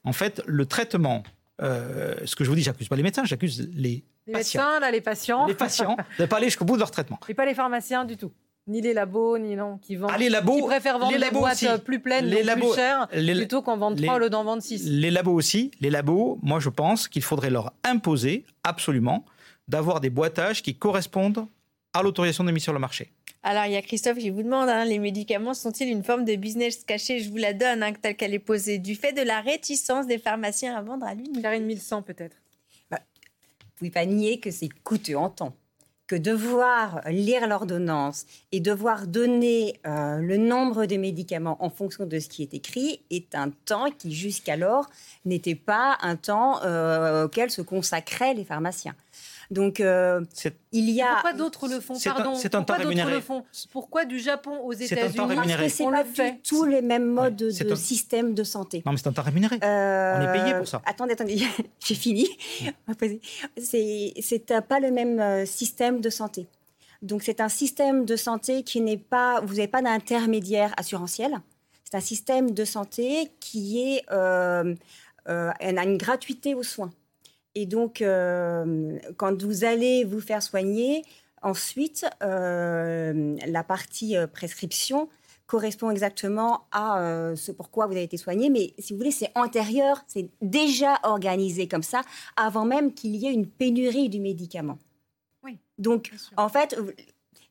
En fait, le traitement, euh, ce que je vous dis, j'accuse pas les médecins, j'accuse les, les patients. médecins, là, les patients. Les patients, de ne pas aller jusqu'au bout de leur traitement. Et pas les pharmaciens du tout. Ni les labos, ni non, qui vendent. Ah, les labos, qui préfèrent vendre les boîtes plus pleines, les labos, plus chères, plutôt qu'en vendre trois au lieu d'en vendre six. Les labos aussi. Les labos, moi, je pense qu'il faudrait leur imposer absolument d'avoir des boîtages qui correspondent à l'autorisation de mise sur le marché. Alors, il y a Christophe qui vous demande, hein, les médicaments sont-ils une forme de business caché? Je vous la donne, hein, telle qu'elle est posée, du fait de la réticence des pharmaciens à vendre à l'unité. Karine 1100 peut-être. Bah, vous ne pouvez pas nier que c'est coûteux en temps que devoir lire l'ordonnance et devoir donner euh, le nombre de médicaments en fonction de ce qui est écrit est un temps qui jusqu'alors n'était pas un temps euh, auquel se consacraient les pharmaciens. Donc, euh, il y a. Pourquoi d'autres le font Pardon. C'est un temps rémunéré. Le font Pourquoi du Japon aux États-Unis Parce que c'est pas fait. tous les mêmes modes de, système de santé. Non, mais c'est un temps rémunéré. Euh, On est payé pour ça. Attendez, attendez, j'ai fini. C'est pas le même euh, système de santé. Donc, c'est un système de santé qui n'est pas. Vous n'avez pas d'intermédiaire assurantiel. C'est un système de santé qui est. Euh, a une gratuité aux soins. Et donc, euh, quand vous allez vous faire soigner, ensuite, euh, la partie euh, prescription correspond exactement à ce pourquoi vous avez été soigné. Mais si vous voulez, c'est antérieur, c'est déjà organisé comme ça, avant même qu'il y ait une pénurie du médicament. Oui. Donc, en fait,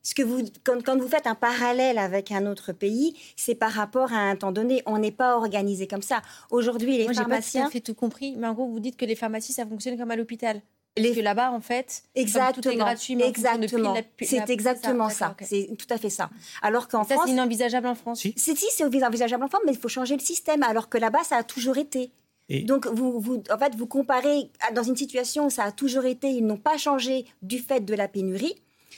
ce que vous, quand, quand, vous faites un parallèle avec un autre pays, c'est par rapport à un temps donné. On n'est pas organisé comme ça. Aujourd'hui, les Moi, pharmaciens. Pas tout, à fait tout compris, mais en gros, vous dites que les pharmacies, ça fonctionne comme à l'hôpital. Les... Parce que là-bas, en fait, exactement. tout est gratuit. Mais exactement. C'est exactement ça. Okay. C'est tout à fait ça. Alors qu'en France, c'est inenvisageable en France. Si, si, c'est inenvisageable en France, mais il faut changer le système. Alors que là-bas, ça a toujours été. Et... Donc, vous, vous, en fait, vous comparez dans une situation où ça a toujours été, ils n'ont pas changé du fait de la pénurie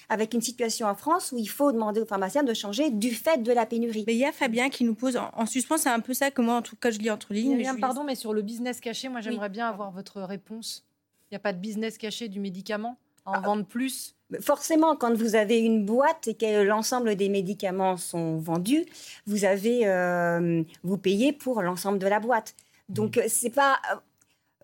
avec une situation en France où il faut demander aux pharmaciens de changer du fait de la pénurie. Mais il y a Fabien qui nous pose en, en suspens, c'est un peu ça que moi, en tout cas, je lis entre lignes. Bien, pardon, mais sur le business caché, moi, j'aimerais oui. bien avoir votre réponse. Il n'y a pas de business caché du médicament à en ah. vendre plus? Forcément, quand vous avez une boîte et que l'ensemble des médicaments sont vendus, vous avez, euh, vous payez pour l'ensemble de la boîte. Donc, mmh. c'est pas.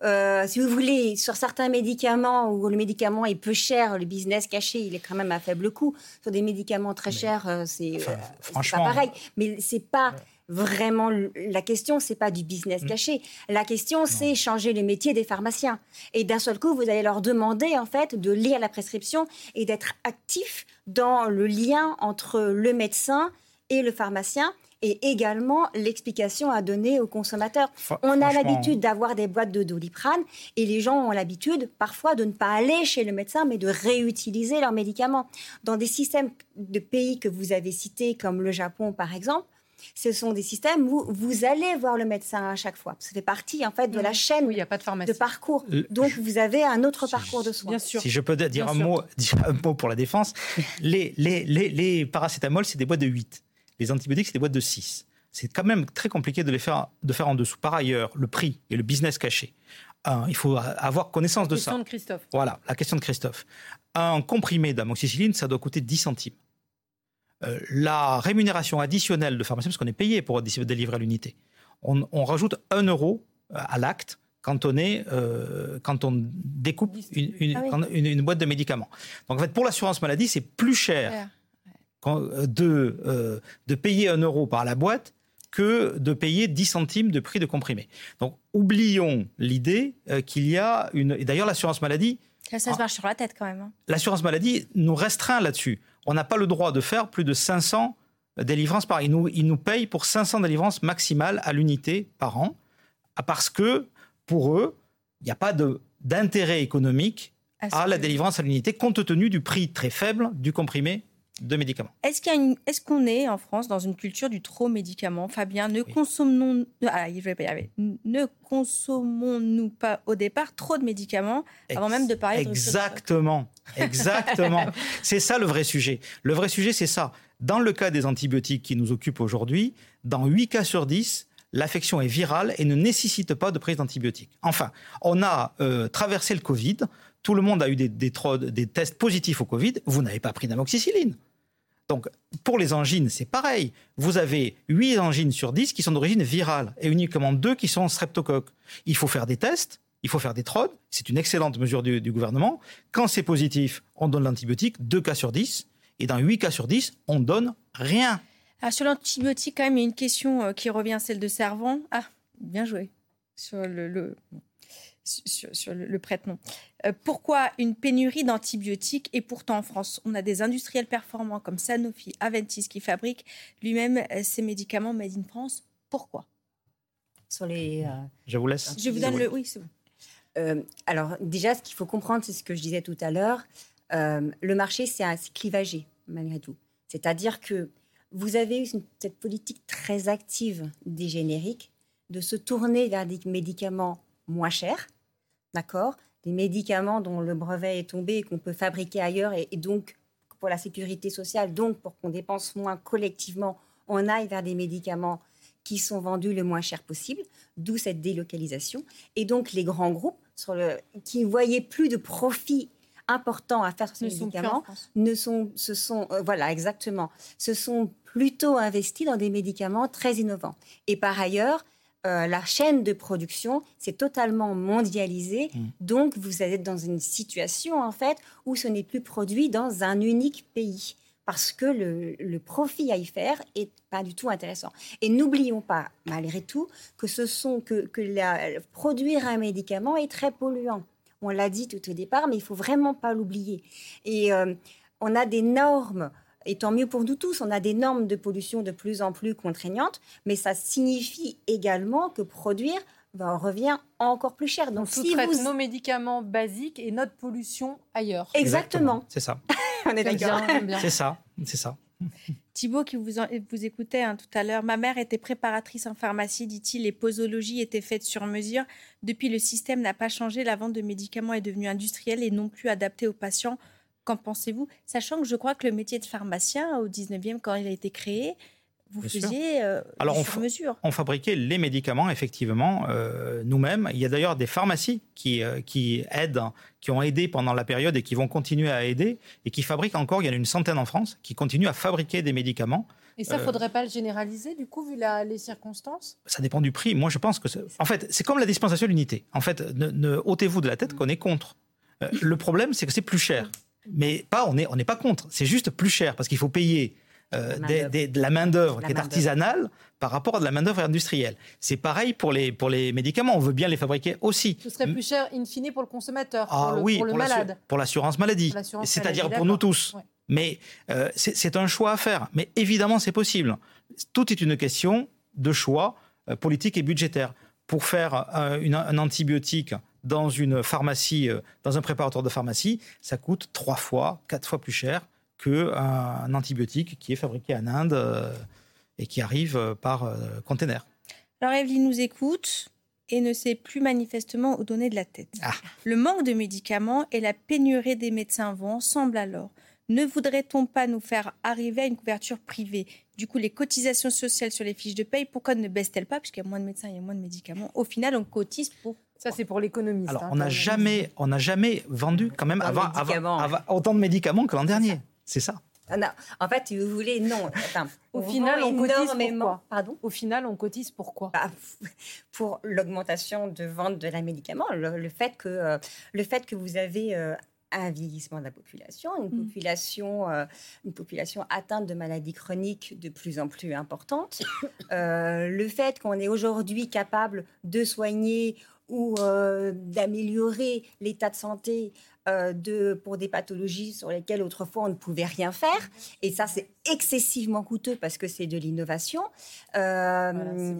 Euh, si vous voulez, sur certains médicaments où le médicament est peu cher, le business caché, il est quand même à faible coût. Sur des médicaments très chers, euh, c'est enfin, franchement pas pareil. Mais c'est pas vraiment la question, c'est pas du business caché. La question, c'est changer le métier des pharmaciens. Et d'un seul coup, vous allez leur demander en fait de lire la prescription et d'être actif dans le lien entre le médecin et le pharmacien et également l'explication à donner aux consommateurs. On a l'habitude d'avoir des boîtes de doliprane et les gens ont l'habitude parfois de ne pas aller chez le médecin mais de réutiliser leurs médicaments. Dans des systèmes de pays que vous avez cités comme le Japon par exemple, ce sont des systèmes où vous allez voir le médecin à chaque fois. Ça fait partie en fait de la chaîne oui, y a pas de, pharmacie. de parcours. Donc vous avez un autre parcours de soins. Bien sûr. Si je peux dire un, mot, dire un mot pour la défense, les, les, les, les paracétamol, c'est des boîtes de 8. Les antibiotiques, c'est des boîtes de 6. C'est quand même très compliqué de les faire, de faire en dessous. Par ailleurs, le prix et le business caché. Un, il faut avoir connaissance de question ça. de Christophe. Voilà, la question de Christophe. Un comprimé d'amoxicilline, ça doit coûter 10 centimes. Euh, la rémunération additionnelle de pharmacien, parce qu'on est payé pour délivrer l'unité, on, on, rajoute 1 euro à l'acte quand on, est, euh, quand on découpe une, une, ah oui. une, une, boîte de médicaments. Donc en fait, pour l'assurance maladie, c'est plus cher de, euh, de payer un euro par la boîte que de payer 10 centimes de prix de comprimé. Donc, oublions l'idée euh, qu'il y a une... Et d'ailleurs, l'assurance maladie... Ça, ça se marche sur la tête quand même. Hein. L'assurance maladie nous restreint là-dessus. On n'a pas le droit de faire plus de 500 délivrances par an. Il nous, il nous paye pour 500 délivrances maximales à l'unité par an, parce que, pour eux, il n'y a pas d'intérêt économique à, à la délivrance à l'unité, compte tenu du prix très faible du comprimé de médicaments. Est-ce qu'on est, qu'on est en France dans une culture du trop médicament Fabien, ne oui. consommons ah. Ne consommons-nous pas au départ trop de médicaments avant Ex même de parler Exactement, de exactement. c'est ça le vrai sujet. Le vrai sujet, c'est ça. Dans le cas des antibiotiques qui nous occupent aujourd'hui, dans 8 cas sur 10, l'affection est virale et ne nécessite pas de prise d'antibiotiques. Enfin, on a euh, traversé le Covid, tout le monde a eu des, des, des tests positifs au Covid, vous n'avez pas pris d'amoxicilline. Donc, pour les angines, c'est pareil. Vous avez 8 angines sur 10 qui sont d'origine virale et uniquement 2 qui sont streptocoques. Il faut faire des tests, il faut faire des trodes. C'est une excellente mesure du, gouvernement. Quand c'est positif, on donne l'antibiotique, 2 cas sur 10. Et dans 8 cas sur 10, on donne rien. Ah, sur l'antibiotique, quand même, il y a une question euh, qui revient, celle de Servant. Ah, bien joué. Sur le sur, sur, le, le prête-nom. Euh, pourquoi une pénurie d'antibiotiques et pourtant en France, on a des industriels performants comme Sanofi, Aventis qui fabriquent lui-même euh, ces médicaments made in France Pourquoi? Sur les. Euh, je vous laisse. Je vous donne le. Oui, c'est bon. Euh, alors, déjà, ce qu'il faut comprendre, c'est ce que je disais tout à l'heure. le marché, c'est clivagé, malgré tout. C'est-à-dire que vous avez eu une, cette politique très active des génériques de se tourner vers des médicaments moins chers, d'accord? Des médicaments dont le brevet est tombé et qu'on peut fabriquer ailleurs et, et, donc pour la sécurité sociale, donc pour qu'on dépense moins collectivement, on aille vers des médicaments qui sont vendus le moins cher possible, d'où cette délocalisation. Et donc les grands groupes sur le, qui ne voyaient plus de profit important à faire sur ces ne médicaments ne sont, ce sont, euh, voilà, exactement, se sont plutôt investis dans des médicaments très innovants. Et par ailleurs, euh, la chaîne de production s'est totalement mondialisée. Mmh. Donc, vous êtes dans une situation, en fait, où ce n'est plus produit dans un unique pays. Parce que le, le, profit à y faire est pas du tout intéressant. Et n'oublions pas, malgré tout, que ce sont que, que la, produire un médicament est très polluant. On l'a dit tout au départ, mais il faut vraiment pas l'oublier. Et euh, on a des normes et tant mieux pour nous tous, on a des normes de pollution de plus en plus contraignantes, mais ça signifie également que produire ben, revient encore plus cher. Donc, si vous... nos médicaments basiques et notre pollution ailleurs. Exactement. C'est ça. on est d'accord. C'est ça, c'est ça. Thibaut, qui vous, vous écoutait hein, tout à l'heure, ma mère était préparatrice en pharmacie, dit-il, les posologies étaient faites sur mesure. Depuis, le système n'a pas changé, la vente de médicaments est devenue industrielle et non plus adaptée aux patients. Qu'en pensez-vous? Sachant que je crois que le métier de pharmacien, au 19e, quand il a été créé, vous faisiez euh, Alors sur mesure. On fabriquait les médicaments, effectivement, euh, nous-mêmes. Il y a d'ailleurs des pharmacies qui, euh, qui aident, qui ont aidé pendant la période et qui vont continuer à aider et qui fabriquent encore, il y en a une centaine en France, qui continuent à fabriquer des médicaments. Et ça, ne faudrait pas le généraliser, du coup, vu les circonstances? Ça dépend du prix. Moi, je pense que... En fait, c'est comme la dispensation d'unité. En fait, ne, ôtez-vous de la tête qu'on est contre. le problème, c'est que c'est plus cher. Mais pas, on n'est on pas contre. C'est juste plus cher parce qu'il faut payer euh, de la main-d'œuvre qui est artisanale par rapport à de la main-d'œuvre industrielle. C'est pareil pour les, pour les médicaments. On veut bien les fabriquer aussi. Ce serait plus cher, in fine, pour le consommateur, ah, pour le, oui, pour le malade. Pour l'assurance maladie. C'est-à-dire pour nous tous. Mais euh, c'est un choix à faire. Mais évidemment, c'est possible. Tout est une question de choix euh, politique et budgétaire. Pour faire un antibiotique dans une pharmacie, dans un préparateur de pharmacie, ça coûte trois fois, quatre fois plus cher qu'un antibiotique qui est fabriqué en Inde euh, et qui arrive euh, par euh, container. Alors Evelyne nous écoute et ne sait plus manifestement où donner de la tête. Ah. Le manque de médicaments et la pénurie des médecins vont ensemble alors. Ne voudrait-on pas nous faire arriver à une couverture privée? Du coup, les cotisations sociales sur les fiches de paye, pourquoi ne baissent-elles pas? Puisqu'il y a moins de médecins, il y a moins de médicaments. Au final, on cotise pour ça, c'est pour l'économiste. Alors, hein, on n'a jamais, on jamais vendu quand même avant, autant de médicaments que l'an dernier. C'est ça. Ah, en fait, si vous voulez, non. Au final, on cotise pourquoi Pardon Au final, on cotise pourquoi bah, Pour l'augmentation de vente de la médicament, le, fait, que, euh, le fait que vous avez euh, un vieillissement de la population, une, mm. population, euh, une population atteinte de maladies chroniques de plus en plus importante, le fait qu'on est aujourd'hui capable de soigner ou d'améliorer l'état de santé euh, de, pour des pathologies sur lesquelles autrefois on ne pouvait rien faire. Et ça, c'est excessivement coûteux parce que c'est de l'innovation. Euh,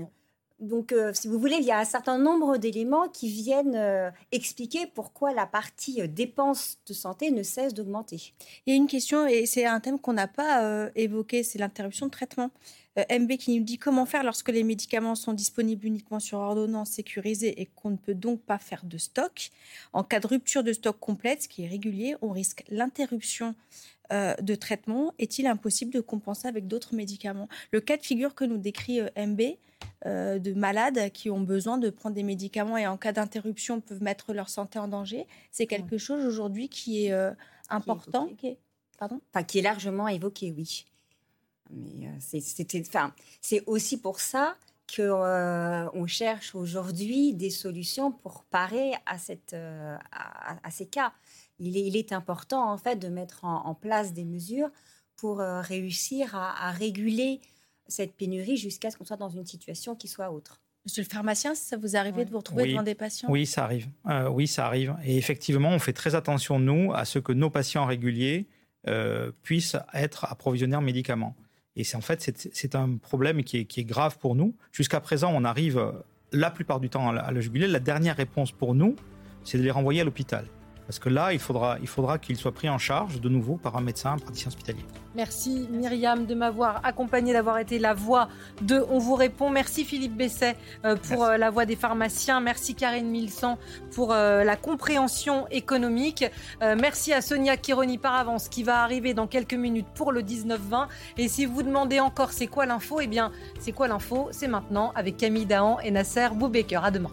donc, euh, si vous voulez, il y a un certain nombre d'éléments qui viennent expliquer pourquoi la partie dépenses de santé ne cesse d'augmenter. Il y a une question, et c'est un thème qu'on n'a pas évoqué, c'est l'interruption de traitement. Euh, MB qui nous dit comment faire lorsque les médicaments sont disponibles uniquement sur ordonnance sécurisée et qu'on ne peut donc pas faire de stock. En cas de rupture de stock complète, ce qui est régulier, on risque l'interruption euh, de traitement. Est-il impossible de compenser avec d'autres médicaments? Le cas de figure que nous décrit euh, MB, de malades qui ont besoin de prendre des médicaments et en cas d'interruption peuvent mettre leur santé en danger, c'est quelque chose aujourd'hui qui est important. Qui Pardon? Enfin, qui est largement évoqué, oui. Mais euh, c'est aussi pour ça qu'on euh, cherche aujourd'hui des solutions pour parer à, cette, euh, à, ces cas. Il est, il est, important en fait de mettre en, place des mesures pour réussir à, réguler cette pénurie jusqu'à ce qu'on soit dans une situation qui soit autre. Monsieur le pharmacien, ça vous arrive de vous retrouver devant des patients? Oui, ça arrive. oui, ça arrive. Et effectivement, on fait très attention, nous, à ce que nos patients réguliers puissent être approvisionnés en médicaments. Et c'est en fait, c'est un problème qui est, grave pour nous. Jusqu'à présent, on arrive euh, la plupart du temps à le juguler. La dernière réponse pour nous, c'est de les renvoyer à l'hôpital. Parce que là, il faudra, il faudra qu'il soit pris en charge de nouveau par un médecin, un praticien hospitalier. Merci Myriam de m'avoir accompagné, d'avoir été la voix de On vous répond. Merci Philippe Besset euh, pour euh, la voix des pharmaciens. Merci Karine Milsan pour euh, la compréhension économique. merci à Sonia Kironi par avance qui va arriver dans quelques minutes pour le 19-20. Et si vous demandez encore c'est quoi l'info, eh bien c'est quoi l'info C'est maintenant avec Camille Dahan et Nasser Boubaker. À demain.